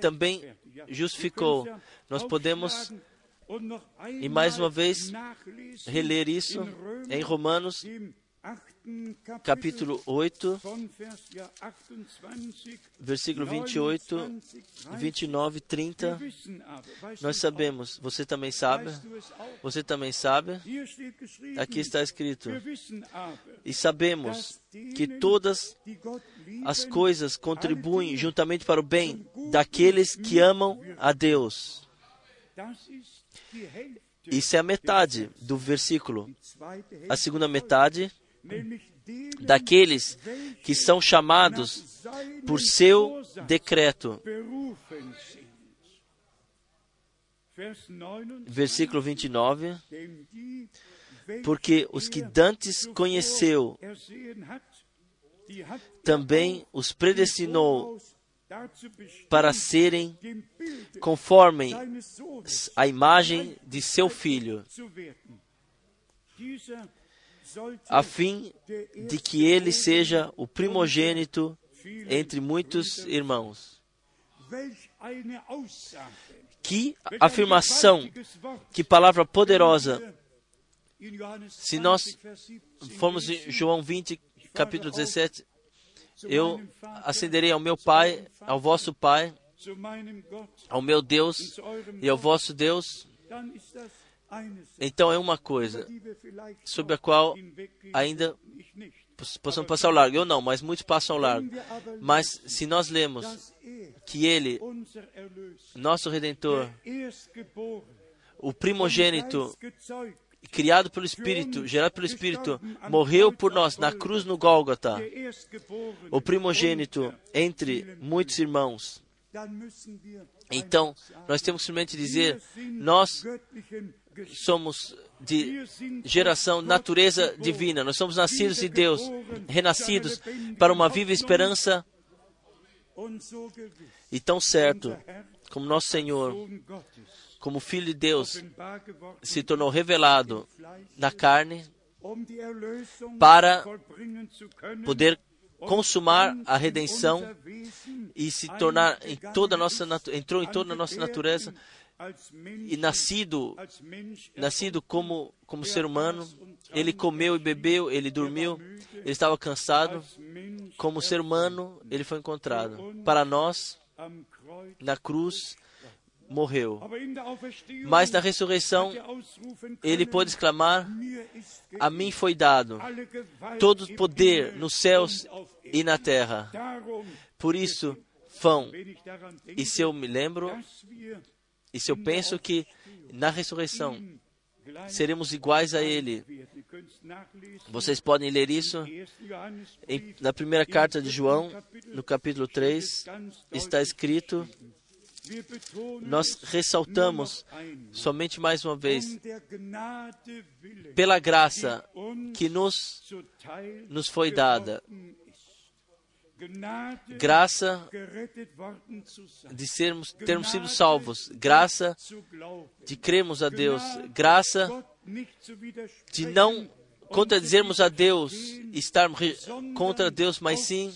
também justificou. Nós podemos, e mais uma vez, reler isso em Romanos, capítulo 8, versículo 28, 29, 30. Nós sabemos, você também sabe, você também sabe, aqui está escrito, e sabemos que todas as coisas contribuem juntamente para o bem daqueles que amam a Deus. Isso é a metade do versículo. A segunda metade daqueles que são chamados por seu decreto. Versículo 29. Porque os que dantes conheceu, também os predestinou para serem conforme a imagem de seu filho a fim de que ele seja o primogênito entre muitos irmãos. Que afirmação, que palavra poderosa. Se nós formos em João 20, capítulo 17, eu acenderei ao meu Pai, ao vosso Pai, ao meu Deus e ao vosso Deus. Então é uma coisa sobre a qual ainda possamos passar ao largo. Eu não, mas muitos passam ao largo. Mas se nós lemos que Ele, nosso Redentor, o primogênito, criado pelo Espírito, gerado pelo Espírito, morreu por nós na cruz no Gólgota, o primogênito entre muitos irmãos. Então, nós temos que simplesmente dizer: nós somos de geração, natureza divina. Nós somos nascidos de Deus, renascidos para uma viva esperança e tão certo como nosso Senhor, como Filho de Deus, se tornou revelado na carne para poder consumar a redenção e se tornar em toda a nossa entrou em toda a nossa natureza e nascido nascido como como ser humano, ele comeu e bebeu, ele dormiu, ele estava cansado, como ser humano, ele foi encontrado. Para nós, na cruz, morreu. Mas na ressurreição, ele pôde exclamar: A mim foi dado todo im poder nos céus e na terra. Por isso, vão. E se eu me lembro, e se eu penso que na ressurreição seremos iguais a Ele, vocês podem ler isso 1. Johannesbrief, em, na primeira carta de João, no capítulo 3, ganz está escrito. Nós es ressaltamos somente mais uma vez, pela graça que nos, nos foi dada, graça de sermos, termos sido salvos, graça de crermos a Deus, graça de não contradizermos a Deus, estarmos contra Deus, mas sim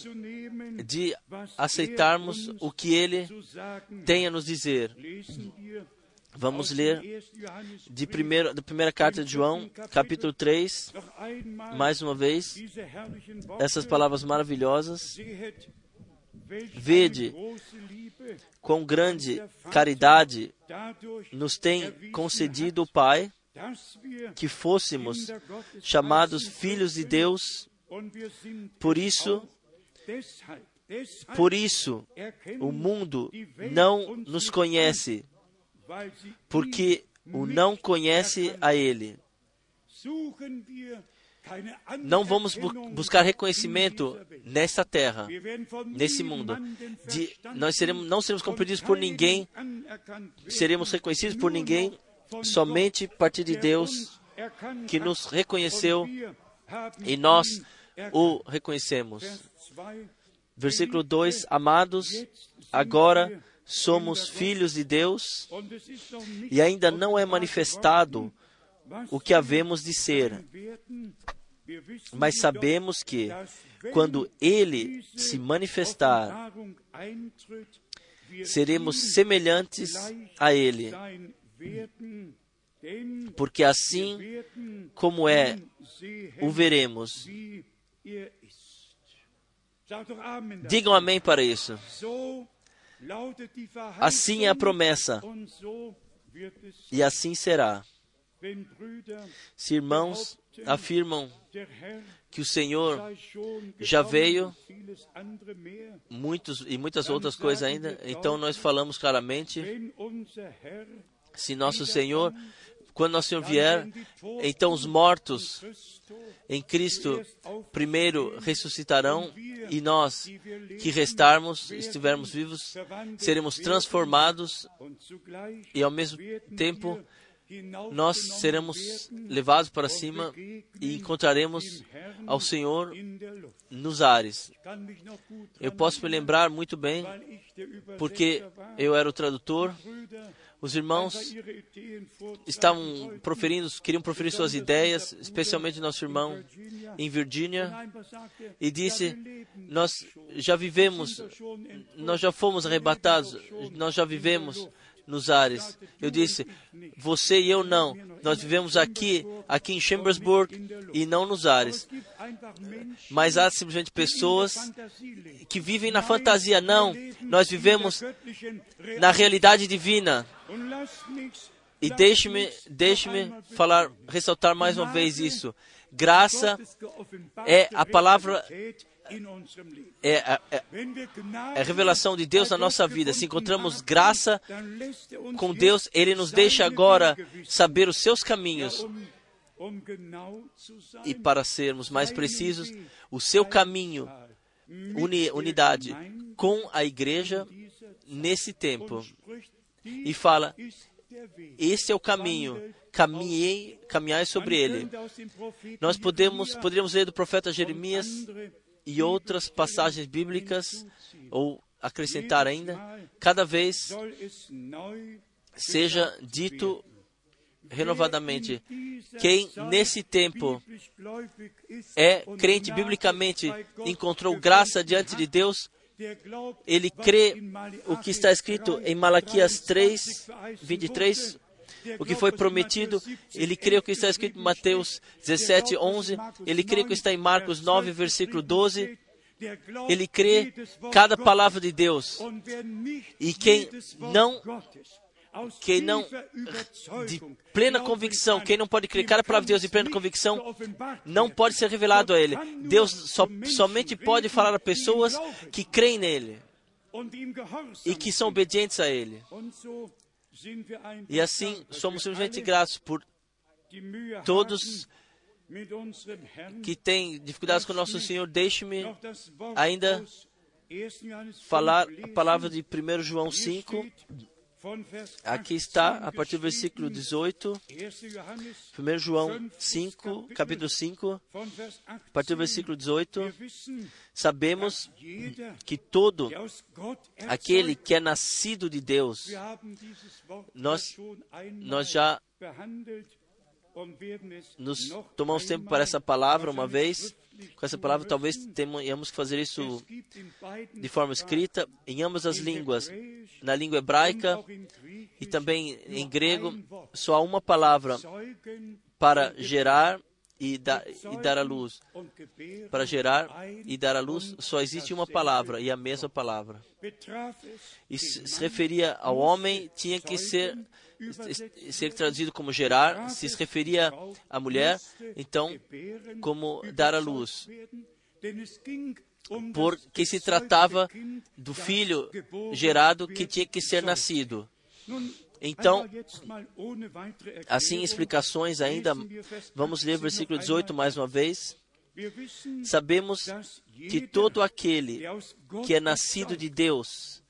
de aceitarmos o que Ele tem a nos dizer. Vamos ler dem 1. Johannesbrief de primeiro, da primeira carta de João, capítulo 3, noch einmal mais uma vez, essas palavras maravilhosas. Vede Quão grande caridade nos tem concedido o Pai, que fôssemos chamados filhos de. Deus. Por isso, por isso, o mundo não nos conhece, porque o não conhece a Ele. Não vamos bu- buscar reconhecimento nesta terra, nesse mundo. De, nós seremos, não seremos compreendidos por ninguém, seremos reconhecidos por ninguém, somente a partir de Deus, que nos reconheceu e nós o reconhecemos. Vers 2, Versículo 2: Amados, agora somos filhos de Deus e ainda não é manifestado o que havemos de ser, mas sabemos que, quando Ele se manifestar, seremos semelhantes a Ele, porque assim como é, o veremos. er. Digam amém para isso. Assim é a promessa, e assim será. Se irmãos afirmam que o Senhor já veio, muitos e muitas outras coisas ainda, então nós falamos claramente: se nosso Senhor, quando nosso Senhor vier, então os mortos em Cristo primeiro ressuscitarão e nós que restarmos, estivermos vivos, seremos transformados e ao mesmo tempo nós seremos levados para cima e encontraremos ao Senhor nos ares. Eu posso me lembrar muito bem, porque eu era o tradutor, os irmãos estavam proferindo, queriam proferir suas ideias, especialmente nosso irmão em Virgínia, e disse: Nós já vivemos, nós já fomos arrebatados, nós já vivemos nos ares. Eu disse: Você e eu não, nós vivemos aqui, aqui em Chambersburg e não nos ares. Mas há simplesmente pessoas que vivem na fantasia. Não, nós vivemos na realidade divina. E deixe-me mich deixe-me noch einmal falar, ressaltar mais uma vez isso. Graça é a palavra é a, é a revelação de Deus na nossa vida. Se encontramos graça com Deus, Ele nos deixa agora saber os seus caminhos. E para sermos mais precisos, o seu caminho, uni, unidade com a igreja nesse tempo. E fala: esse é o caminho, caminhei, caminhai sobre ele. Nós podemos, poderíamos ler do profeta Jeremias e outras passagens bíblicas, ou acrescentar ainda, cada vez seja dito renovadamente. Quem nesse tempo é crente biblicamente, encontrou graça diante de Deus, ele crê o que está escrito em Malaquias 3, 23, o que foi prometido, ele crê que está escrito em Mateus 17, 11, ele crê que está em Marcos 9, versículo 12, ele crê cada palavra de Deus. E quem não quem não, de plena convicção, quem não pode crer cada palavra de Deus de plena convicção, não pode ser revelado a Ele. Deus só, somente pode falar a pessoas que creem nele e que são obedientes a Ele. E assim somos simplesmente gratos por todos que têm dificuldades com o nosso Senhor. Deixe-me ainda falar a palavra de 1 João 5. Aqui está, a partir do versículo 18, 1 João 5, capítulo 5, a partir do versículo 18, sabemos que todo aquele que é nascido de Deus, nós, nós já nos tomamos tempo para essa palavra uma vez. Com essa palavra, talvez tenhamos que fazer isso de forma escrita em ambas as línguas, na língua hebraica e também em grego. Só há uma palavra para gerar e, da, e dar a luz. Para gerar e dar a luz, só existe uma palavra e a mesma palavra. E se referia ao homem, tinha que ser ser traduzido como gerar, se referia à mulher, então, como dar à luz. Porque se tratava do filho gerado que tinha que ser nascido. Então, assim, explicações ainda, vamos ler o versículo 18 mais uma vez. Sabemos que todo aquele que é nascido de Deus,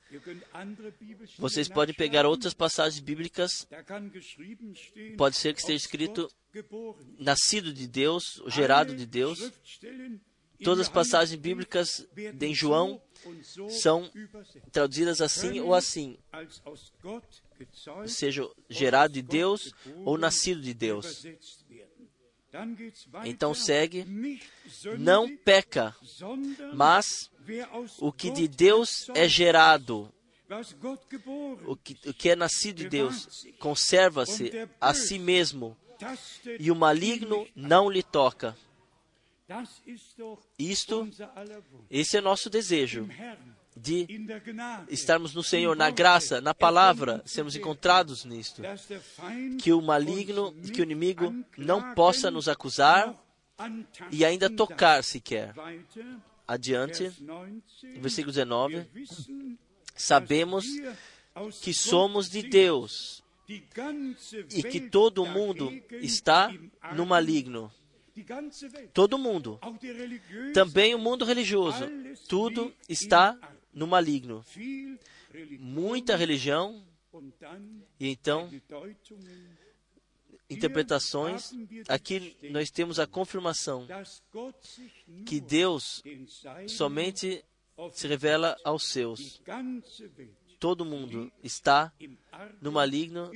vocês podem pegar outras passagens bíblicas. Pode ser que esteja escrito nascido de Deus, gerado de Deus. Todas as passagens bíblicas em João são traduzidas assim ou assim, seja gerado de Deus ou nascido de Deus. Então segue, não peca, mas o que de Deus é gerado, o que, o que é nascido de Deus, conserva-se a si mesmo, e o maligno não lhe toca. Isto, esse é nosso desejo de estarmos no Senhor, na graça, na palavra, sermos encontrados nisto. Que o maligno, que o inimigo não possa nos acusar e ainda tocar sequer. Adiante, versículo 19. Sabemos que somos de Deus e que todo mundo está no maligno. Todo mundo, também o mundo religioso, tudo está no maligno. Muita religião, e então, interpretações, aqui nós temos a confirmação que Deus somente se revela aos seus. Todo mundo está no maligno,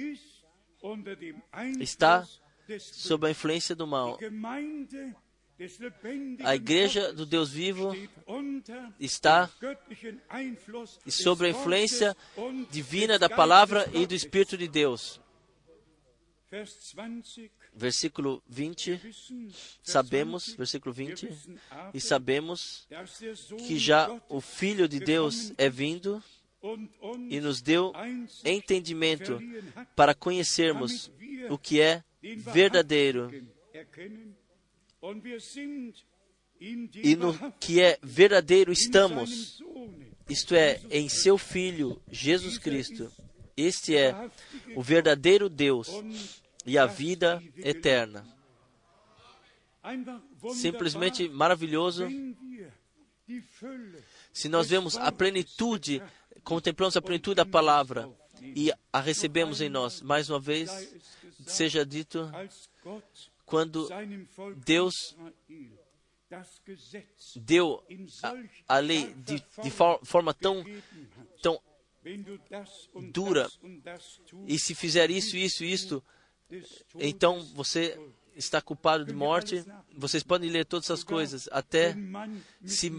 está sob a influência do mal. A igreja do Deus vivo está sob a influência divina da palavra e do Espírito de Deus. Versículo 20, sabemos, versículo 20, e sabemos que já o Filho de Deus é vindo e nos deu entendimento para conhecermos o que é verdadeiro e no que é verdadeiro estamos, isto é, em seu Filho Jesus Cristo. Este é o verdadeiro Deus e a vida eterna. Simplesmente maravilhoso. Se nós vemos a plenitude, contemplamos a plenitude da palavra e a recebemos em nós, mais uma vez, seja dito, quando Deus deu a, a lei de, de forma tão, tão dura, e se fizer isso, isso, isto, então você está culpado de morte. Vocês podem ler todas essas coisas, até se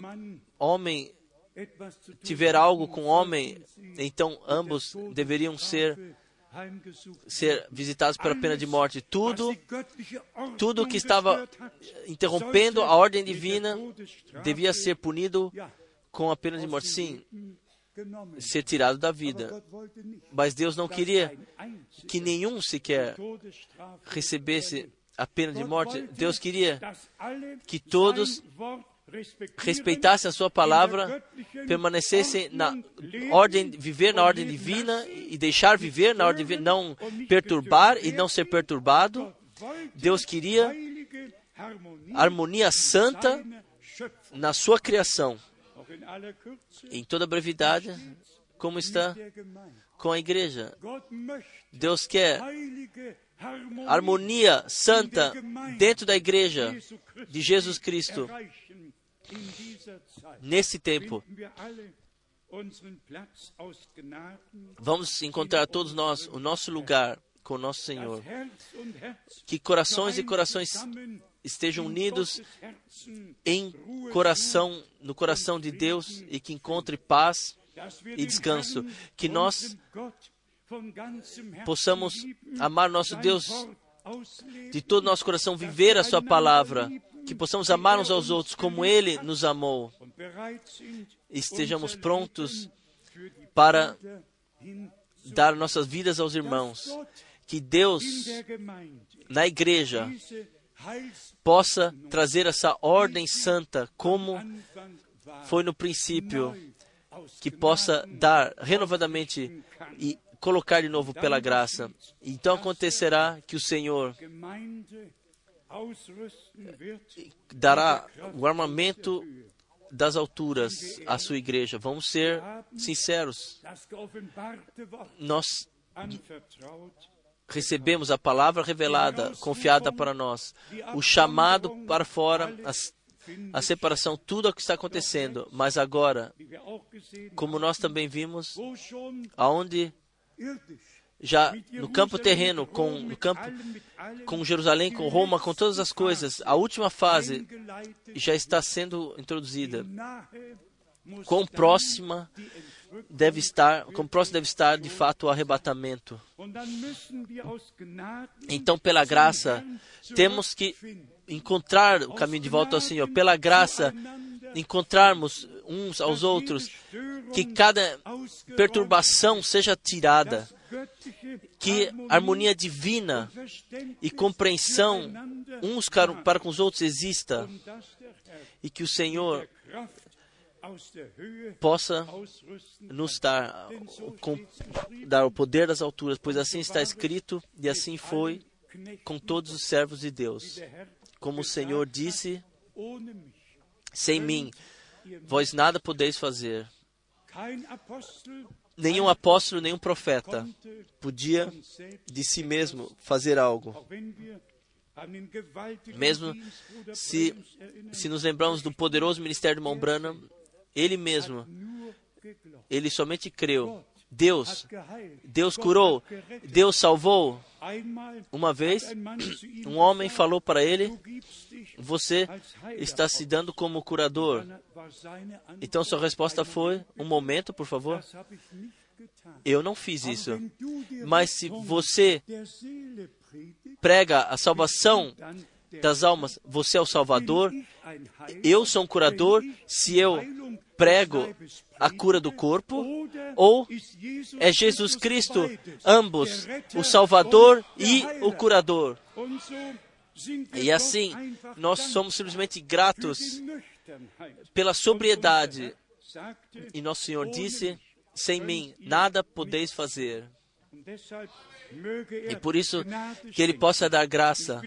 homem tiver algo com homem, então ambos deveriam ser ser visitados pela pena de morte. Tudo, tudo que estava interrompendo a ordem divina devia ser punido com a pena de morte. Sim, ser tirado da vida. Mas Deus não queria que nenhum sequer recebesse a pena de morte. Deus queria que todos respeitassem a sua palavra, permanecessem na ordem, viver na ordem divina e deixar viver na ordem divina, não perturbar e não ser perturbado. Deus queria harmonia santa na sua criação. Em toda brevidade, como está com a igreja. Deus quer harmonia santa dentro da igreja de Jesus Cristo nesse tempo. Vamos encontrar todos nós o nosso lugar com o nosso Senhor. Que corações e corações estejam unidos em coração, no coração de Deus e que encontre paz e descanso. Que nós possamos amar nosso Deus de todo nosso coração, viver a Sua palavra, que possamos amar uns aos outros como Ele nos amou. Estejamos prontos para dar nossas vidas aos irmãos. Que Deus, na igreja, possa trazer essa ordem santa como foi no princípio, que possa dar renovadamente e colocar de novo pela graça. Então acontecerá que o Senhor dará o armamento das alturas à sua igreja. Vamos ser sinceros. Nós recebemos a palavra revelada, confiada para nós, o chamado para fora, a, a separação, tudo o que está acontecendo. Mas agora, como nós também vimos, aonde já no campo terreno, com, no campo, com Jerusalém, com Roma, com todas as coisas, a última fase já está sendo introduzida. Quão próxima deve estar, quão próximo deve estar de fato o arrebatamento. Então, pela graça, temos que encontrar o caminho de volta ao Senhor. Pela graça, encontrarmos uns aos outros, que cada perturbação seja tirada, que harmonia divina e compreensão uns para com os outros exista e que o Senhor possa nos dar, com, dar o poder das alturas, pois assim está escrito e assim foi com todos os servos de Deus. Como o Senhor disse, sem mim, vós nada podeis fazer. Nenhum apóstolo, nenhum profeta podia de si mesmo fazer algo. Mesmo se, se nos lembramos do poderoso ministério de Mombrana, ele mesmo, ele somente creu. Deus, Deus curou, Deus salvou. Uma vez, um homem falou para ele: Você está se dando como curador. Então sua resposta foi: Um momento, por favor. Eu não fiz isso. Mas se você prega a salvação das almas, você é o Salvador, eu sou um curador. Se eu prego a cura do corpo, ou é Jesus Cristo, ambos, o Salvador e o curador. E assim, nós somos simplesmente gratos pela sobriedade. E nosso Senhor disse: sem mim nada podeis fazer. E por isso que Ele possa dar graça.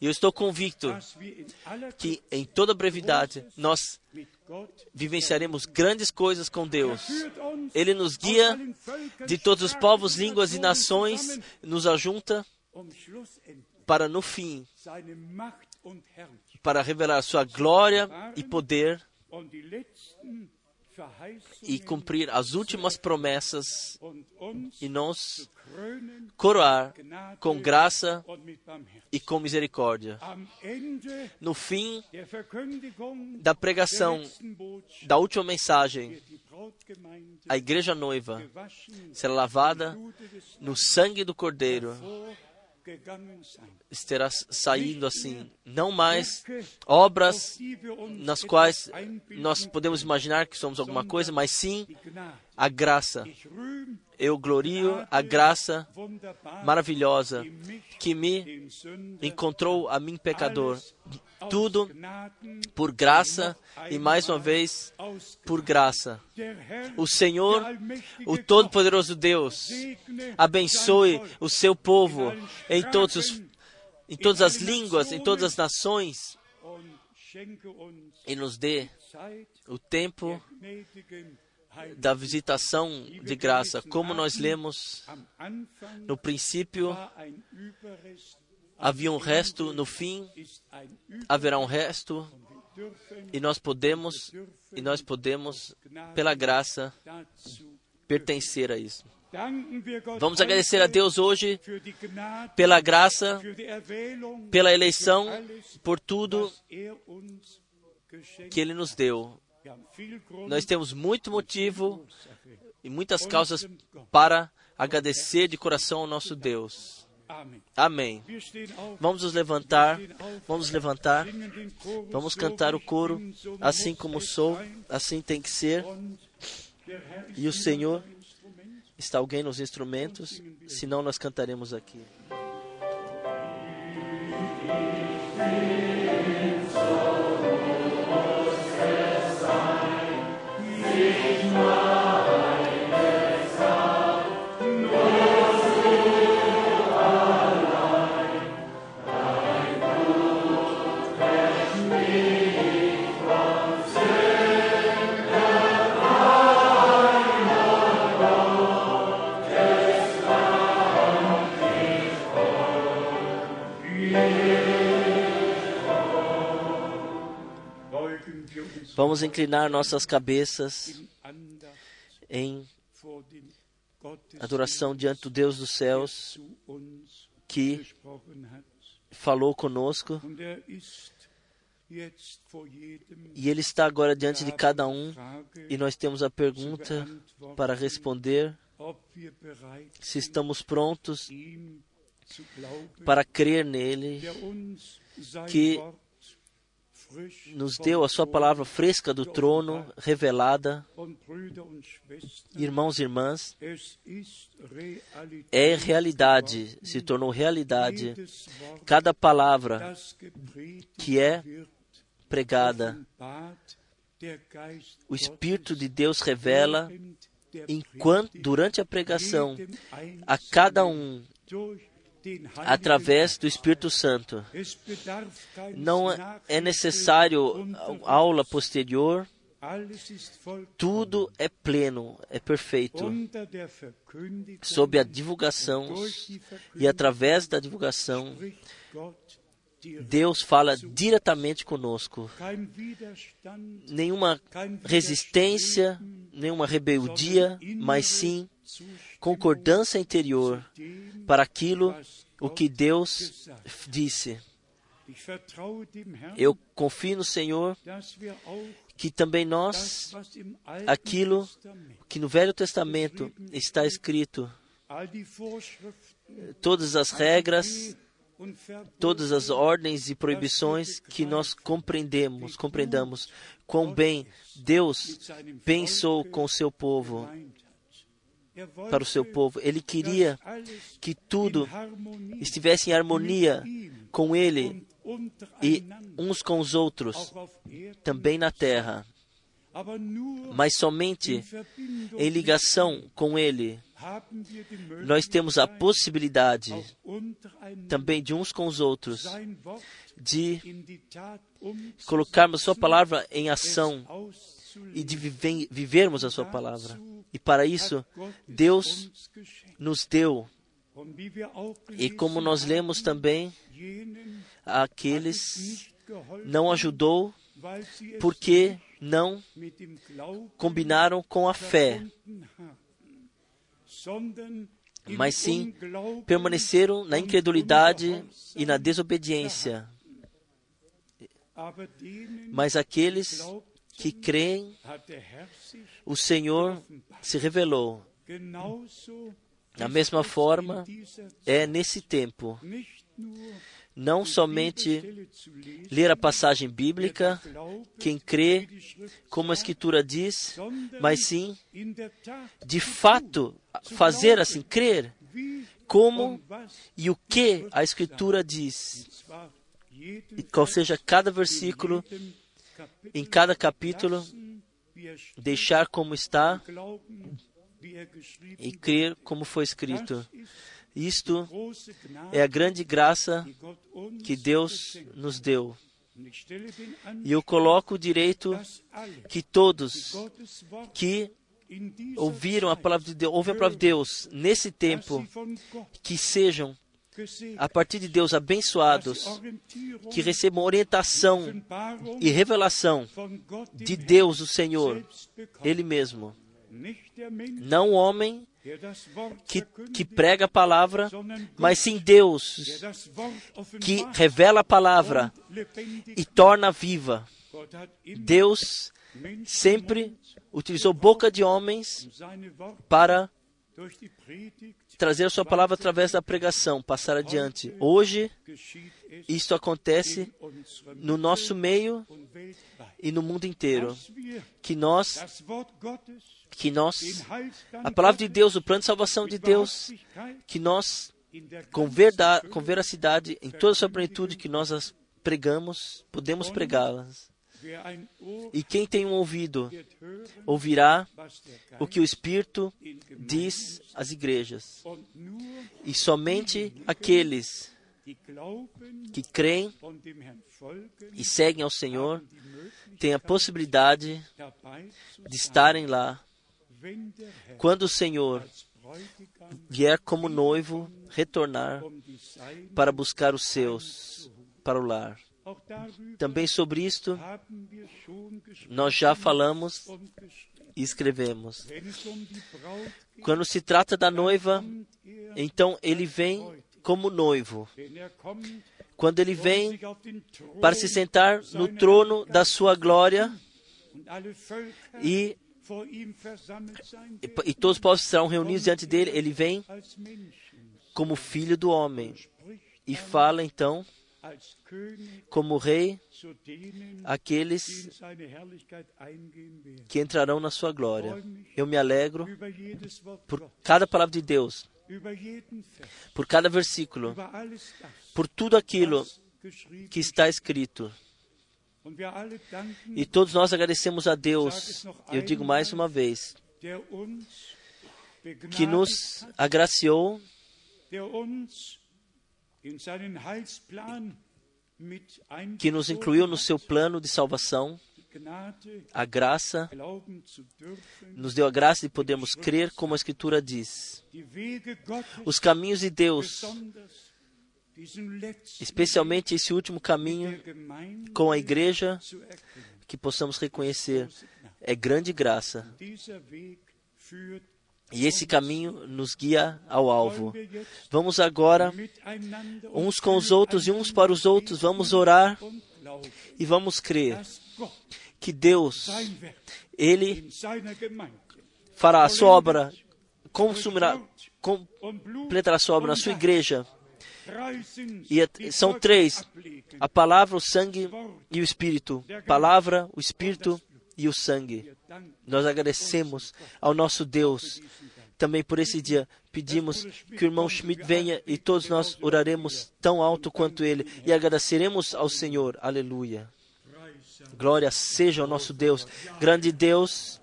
Eu estou convicto que em toda brevidade nós vivenciaremos grandes coisas com Deus. Ele nos guia de todos os povos, línguas e nações, nos ajunta para no fim para revelar sua glória e poder e cumprir as últimas promessas e nos coroar com graça e com misericórdia. No fim da pregação da última mensagem, a igreja noiva será lavada no sangue do Cordeiro estará saindo assim, não mais obras nas quais nós podemos imaginar que somos alguma coisa, mas sim a graça. Eu glorio a graça maravilhosa que me encontrou a mim pecador. Tudo por graça e mais uma vez por graça. O Senhor, o Todo-Poderoso Deus, abençoe o seu povo em todos os em todas as línguas, em todas as nações, e nos dê o tempo da visitação de graça. Como nós lemos no princípio, havia um resto, no fim haverá um resto, e nós podemos, e nós podemos, pela graça, pertencer a isso. Vamos agradecer a Deus hoje pela graça, pela eleição, por tudo que Ele nos deu. Nós temos muito motivo e muitas causas para agradecer de coração ao nosso Deus. Amém. Vamos nos levantar, vamos levantar, vamos cantar o coro, assim como sou, assim tem que ser. E o Senhor Está alguém nos instrumentos? Senão nós cantaremos aqui. Vamos inclinar nossas cabeças em adoração diante do Deus dos céus que falou conosco. E Ele está agora diante de cada um e nós temos a pergunta para responder se estamos prontos para crer nele, que nos deu a sua palavra fresca do trono, revelada. Irmãos e irmãs, é realidade, se tornou realidade. Cada palavra que é pregada, o Espírito de Deus revela enquanto durante a pregação a cada um através do Espírito Santo. Não é necessário aula posterior. Tudo é pleno, é perfeito. Sob a divulgação e através da divulgação, Deus fala diretamente conosco. Nenhuma resistência, nenhuma rebeldia, mas sim concordância interior para aquilo o que Deus disse. Eu confio no Senhor que também nós, aquilo que no Velho Testamento está escrito, todas as regras, todas as ordens e proibições que nós compreendemos, compreendamos quão bem Deus pensou com o seu povo para o seu povo. Ele queria que tudo estivesse em harmonia com Ele e uns com os outros, também na terra, mas somente em ligação com Ele nós temos a possibilidade também de uns com os outros, de colocarmos Sua palavra em ação e de vive- vivermos a Sua palavra. E para isso, Deus nos deu. E como nós lemos também, aqueles não ajudou porque não combinaram com a fé, mas sim permaneceram na incredulidade e na desobediência. Mas aqueles que creem, o Senhor se revelou. Da mesma es forma, É nesse tempo, não somente ler a passagem bíblica, quem crê, como a Escritura diz, mas sim, de fato, fazer assim, crer como e o que a Escritura diz. E qual seja cada versículo, em cada capítulo, deixar como está e crer como foi escrito. Isto é a grande graça que Deus nos deu. E eu coloco o direito que todos que ouviram a palavra de Deus, ouvem a palavra de Deus nesse tempo, que sejam, a partir de Deus, abençoados, que recebam orientação e revelação de Deus, o Senhor. Ele mesmo. Não o homem que, que prega a palavra, mas sim Deus que revela a palavra e torna viva. Deus sempre utilizou boca de homens para trazer a sua palavra através da pregação, passar adiante. Hoje, isto acontece no nosso meio e no mundo inteiro. Que nós, que nós, a palavra de Deus, o plano de salvação de Deus, que nós, com, verdade, com veracidade, em toda a sua plenitude que nós as pregamos, podemos pregá-las. E quem tem um ouvido, ouvirá o que o Espírito diz às igrejas. E somente aqueles que creem e seguem ao Senhor têm a possibilidade de estarem lá quando o Senhor vier como noivo retornar para buscar os seus para o lar. Também sobre isto nós já falamos e escrevemos. Quando se trata da noiva, então ele vem como noivo. Quando ele vem para se sentar no trono da sua glória e, e, todos povos estarão reunidos diante dele, ele vem como filho do homem e fala então como rei aqueles que entrarão na sua glória. Eu me alegro por cada palavra de Deus, por cada versículo, por tudo aquilo que está escrito. E todos nós agradecemos a Deus. Eu digo mais uma vez, que nos agraciou, que nos incluiu no seu plano de salvação, a graça, nos deu a graça de podermos crer como a Escritura diz. Os caminhos de Deus, especialmente esse último caminho com a igreja, que possamos reconhecer, é grande graça. E esse caminho nos guia ao alvo. Vamos agora, uns com os outros e uns para os outros, vamos orar e vamos crer que Deus, Ele fará a sua obra, consumirá, completará a sua obra na sua igreja. E é- são três: a palavra, o sangue e o espírito. Palavra, o espírito e o sangue. Nós agradecemos ao nosso Deus também por esse dia. pedimos que o irmão Schmidt venha e todos nós oraremos tão alto quanto ele e agradeceremos ao Senhor. Aleluia. Glória seja ao nosso Deus. Grande Deus,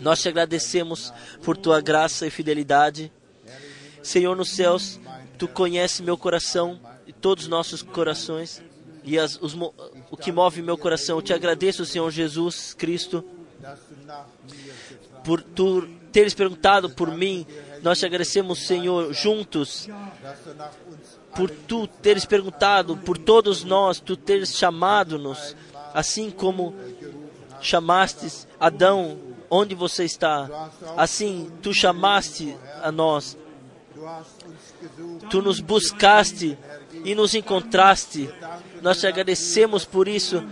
nós te agradecemos por tua graça e fidelidade. Senhor nos céus, tu conheces meu coração e todos os nossos corações e as, os, o que move meu coração. Eu te agradeço, Senhor Jesus Cristo, por tu teres perguntado por mim. Nós te agradecemos, Senhor, juntos, por tu teres perguntado por todos nós, tu teres chamado-nos, assim como chamastes Adão, onde você está? Assim, tu chamaste a nós. Tu nos buscaste e nos encontraste. Nós te agradecemos por isso,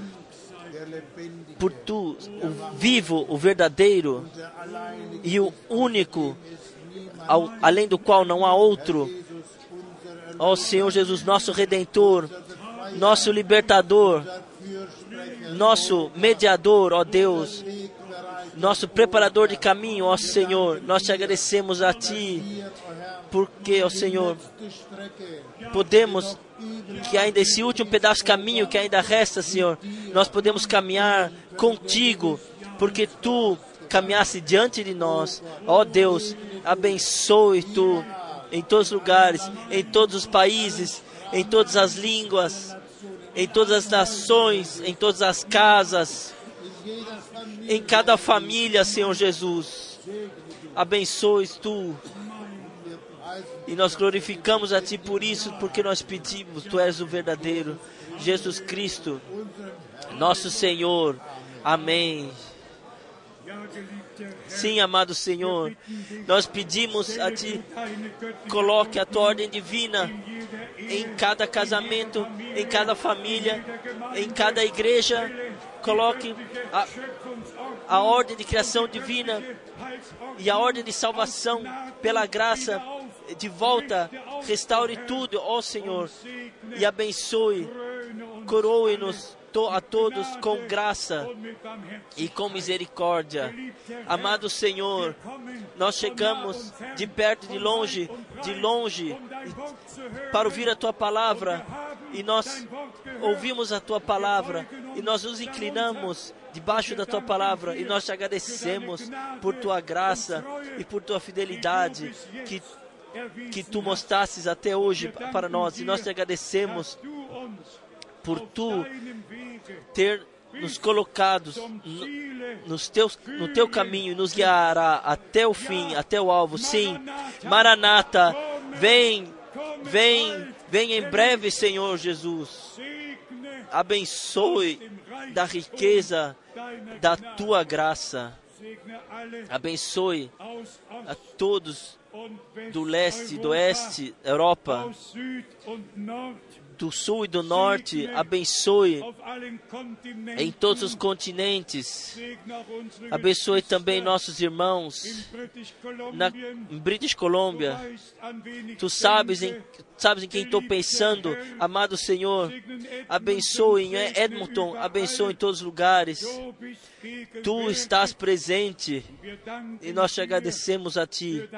por tu, o vivo, o verdadeiro e o único, ao, além do qual não há outro. Ó Senhor Jesus, nosso Redentor, nosso Libertador, nosso Mediador, ó Deus, nosso Preparador de caminho, ó Senhor, nós te agradecemos a Ti, porque, ó Senhor, podemos que ainda esse último pedaço de caminho que ainda resta, Senhor, nós podemos caminhar contigo, porque tu caminhasse diante de nós. Ó Deus, abençoe tu em todos os lugares, em todos os países, em todas as línguas, em todas as nações, em todas as casas, em cada família, Senhor Jesus. Abençoe tu e nós glorificamos a Ti por isso, porque nós pedimos, Tu és o verdadeiro, Jesus Cristo, nosso Senhor. Amém. Sim, amado Senhor, nós pedimos a Ti, coloque a Tua ordem divina em cada casamento, em cada família, em cada igreja, coloque a, a ordem de criação divina e a ordem de salvação pela graça de volta, restaure tudo, ó Senhor, e abençoe, coroe-nos a todos com graça e com misericórdia. Amado Senhor, nós chegamos de perto, de longe, de longe, para ouvir a tua palavra e nós ouvimos a tua palavra e nós nos inclinamos debaixo da tua palavra e nós te agradecemos por tua graça e por tua fidelidade que que tu mostrasses até hoje para nós e nós te agradecemos por tu ter nos colocados no, nos teus, no teu caminho e nos guiará até o fim, até o alvo. Sim, Maranata, vem, vem, vem em breve, Senhor Jesus. Abençoe da riqueza da tua graça. Abençoe a todos do leste, do oeste, Europa, do sul e do norte, abençoe em todos os continentes. Abençoe também nossos irmãos na em British Columbia. Tu sabes em, sabes em quem estou pensando, amado Senhor. Abençoe em Edmonton, abençoe em todos os lugares. Tu estás presente e nós te agradecemos a Ti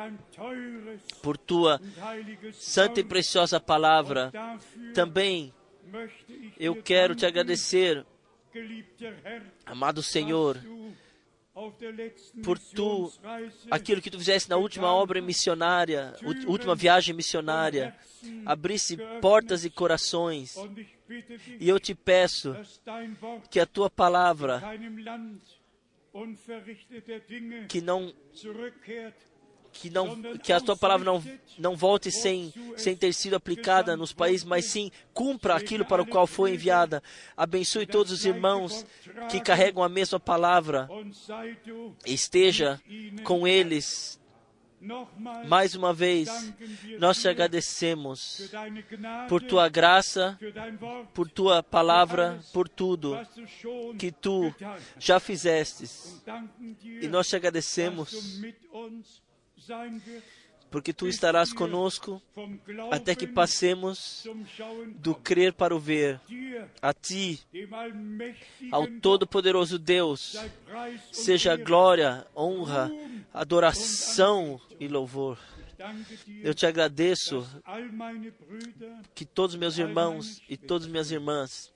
por Tua santa e preciosa palavra. Também eu quero te agradecer, amado Senhor, por tu, aquilo que tu fizeste na última obra missionária, última viagem missionária, abrisse portas e corações. E eu te peço que a tua palavra, que não que, não, que a tua palavra não, não volte sem, sem ter sido aplicada nos países, mas sim cumpra aquilo para o qual foi enviada. Abençoe todos os irmãos que carregam a mesma palavra. Esteja com eles mais uma vez, nós te agradecemos por tua graça, por tua palavra, por tudo que tu já fizestes. E nós te agradecemos porque tu estarás conosco até que passemos do crer para o ver. A ti, ao Todo-Poderoso Deus, seja glória, honra, adoração e louvor. Eu te agradeço que todos meus irmãos e todas minhas irmãs,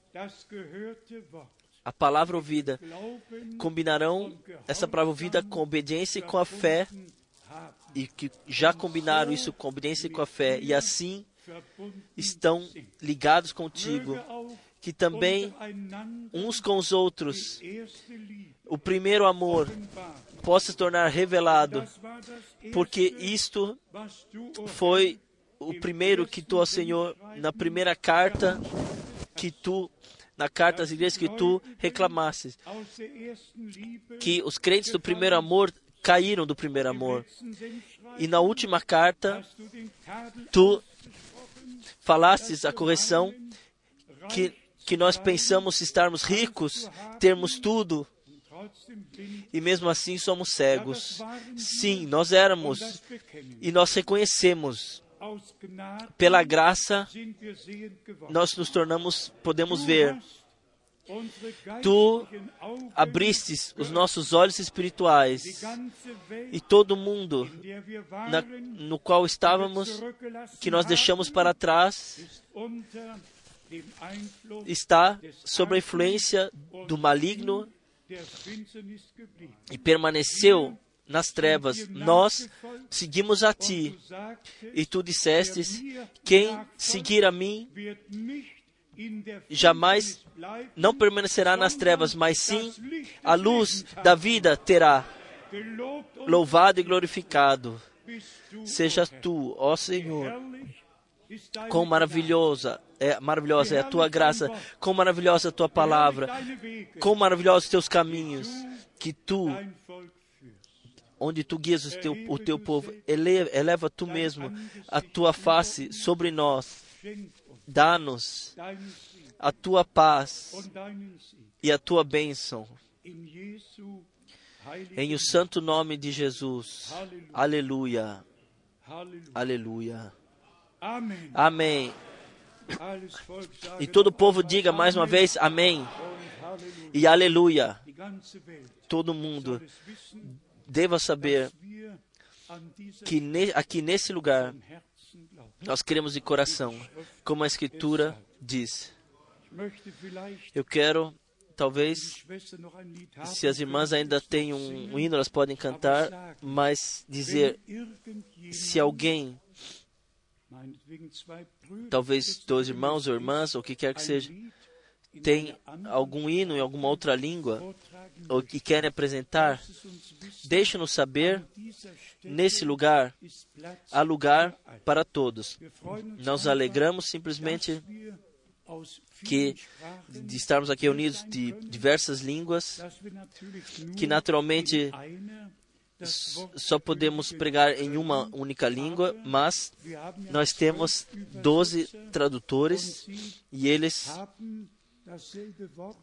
a palavra ouvida, combinarão essa palavra ouvida com obediência e com a fé, e que já combinaram isso com obediência e com a fé, e assim estão ligados contigo, que também uns com os outros o primeiro amor possa se tornar revelado, porque isto foi o primeiro que tu, ó Senhor, na primeira carta que tu, na carta às igrejas que tu reclamasses, que os crentes do primeiro amor caíram do primeiro amor. E na última carta, tu falastes a correção que, que nós pensamos estarmos ricos, termos tudo, e mesmo assim somos cegos. Sim, nós éramos e nós reconhecemos. Pela graça, nós nos tornamos, podemos ver. Tu abristes os nossos olhos espirituais e todo mundo na, no qual estávamos, que nós deixamos para trás, está sob a influência do maligno e permaneceu nas trevas. Nós seguimos a ti. E tu dissestes: quem seguir a mim jamais não permanecerá nas trevas, mas sim a luz da vida terá. Louvado e glorificado seja tu, ó Senhor. Quão maravilhosa é, maravilhosa é a tua graça, quão maravilhosa é a tua palavra, quão maravilhosos os teus caminhos, que tu, onde tu guias o teu, o teu povo, eleva, eleva tu mesmo a tua face sobre nós, dá-nos a tua paz e a tua bênção. Em o santo nome de Jesus. Aleluia. Aleluia. Amém. E todo o povo diga mais uma vez amém e aleluia. Todo mundo deva saber que aqui nesse lugar nós queremos de coração, como a Escritura diz. Eu quero, talvez, se as irmãs ainda têm um hino, elas podem cantar, mas dizer: se alguém talvez dois irmãos ou irmãs, ou o que quer que seja, tem algum hino em alguma outra língua, ou que querem apresentar, deixe-nos saber, nesse lugar, há lugar para todos. Nós alegramos simplesmente que de estarmos aqui unidos de diversas línguas, que naturalmente só podemos pregar em uma única língua, mas nós temos 12 tradutores e eles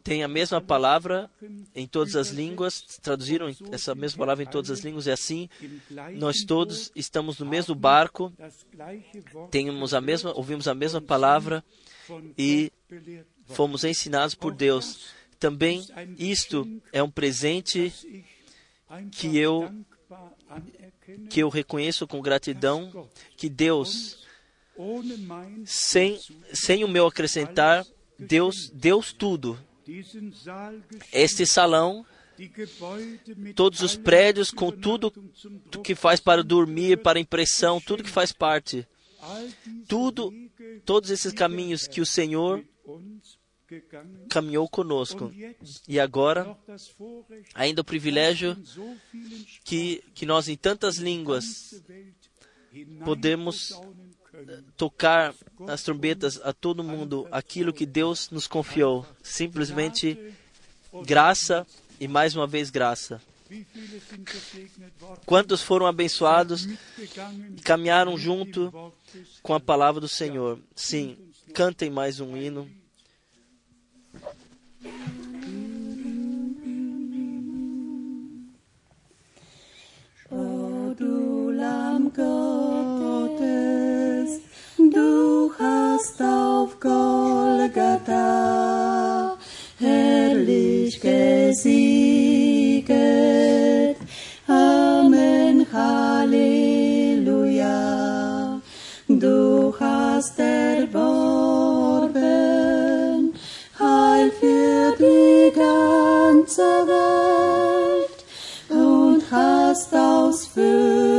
têm a mesma palavra em todas as línguas, traduziram essa mesma palavra em todas as línguas, e assim nós todos estamos no mesmo barco, temos a mesma, ouvimos a mesma palavra e fomos ensinados por Deus. Também isto é um presente que eu que eu reconheço com gratidão que Deus, sem, sem o meu acrescentar, Deus, Deus tudo. Este salão, todos os prédios com tudo que faz para dormir, para impressão, tudo que faz parte. Tudo, todos esses caminhos que o Senhor caminhou conosco. E agora, ainda o privilégio que, que nós, em tantas línguas, podemos tocar as trombetas a todo mundo aquilo que Deus nos confiou. Simplesmente graça e mais uma vez graça. Quantos foram abençoados e caminharam junto com a palavra do Senhor? Sim, cantem mais um hino. O du Lamm Gottes, du hast auf Golgatha herrlich gesieget. Amen, Halleluja. hast erworben, Heil für die ganze Welt und hast ausführlichste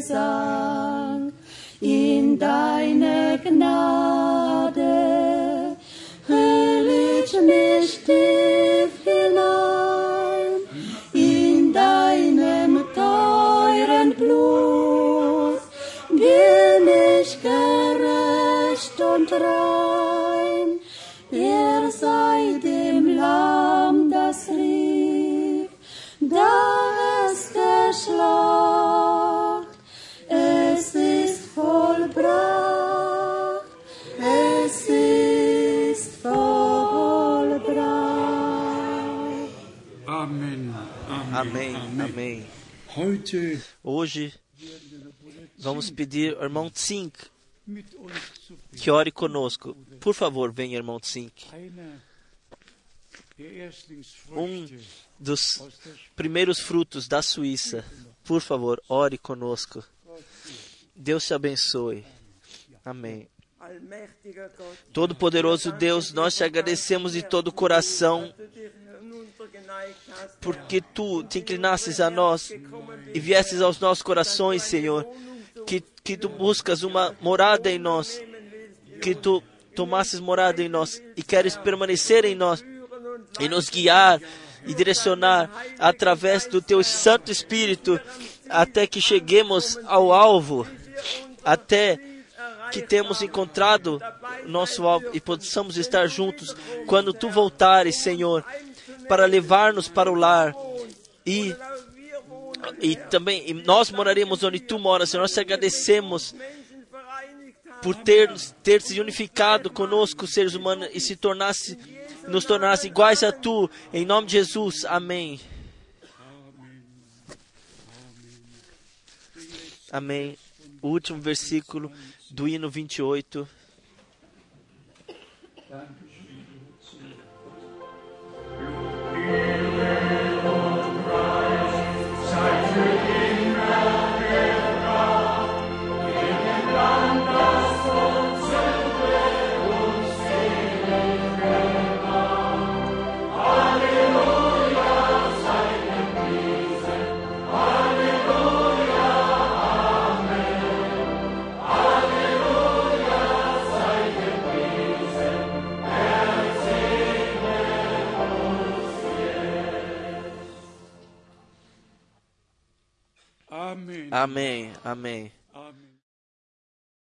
song in thy Hoje vamos pedir ao irmão Tsink que ore conosco. Por favor, venha, irmão Tsink. Um dos primeiros frutos da Suíça. Por favor, ore conosco. Deus te abençoe. Amém. Todo-Poderoso Deus, nós te agradecemos de todo o coração porque tu te inclinasses a nós e viesses aos nossos corações, Senhor. Que, que tu buscas uma morada em nós, que tu tomasses morada em nós e queres permanecer em nós e nos guiar e direcionar através do teu Santo Espírito até que cheguemos ao alvo, até que temos encontrado nosso alvo e possamos estar juntos quando tu voltares, Senhor, para levar-nos para o lar e e também e nós moraremos onde tu moras, Senhor. Nós te agradecemos por ter, ter se unificado conosco, seres humanos, e se tornasse, nos tornasse iguais a tu, em nome de Jesus. Amém. Amém. O último versículo do hino 28. Lob Amen. Amém. Amém.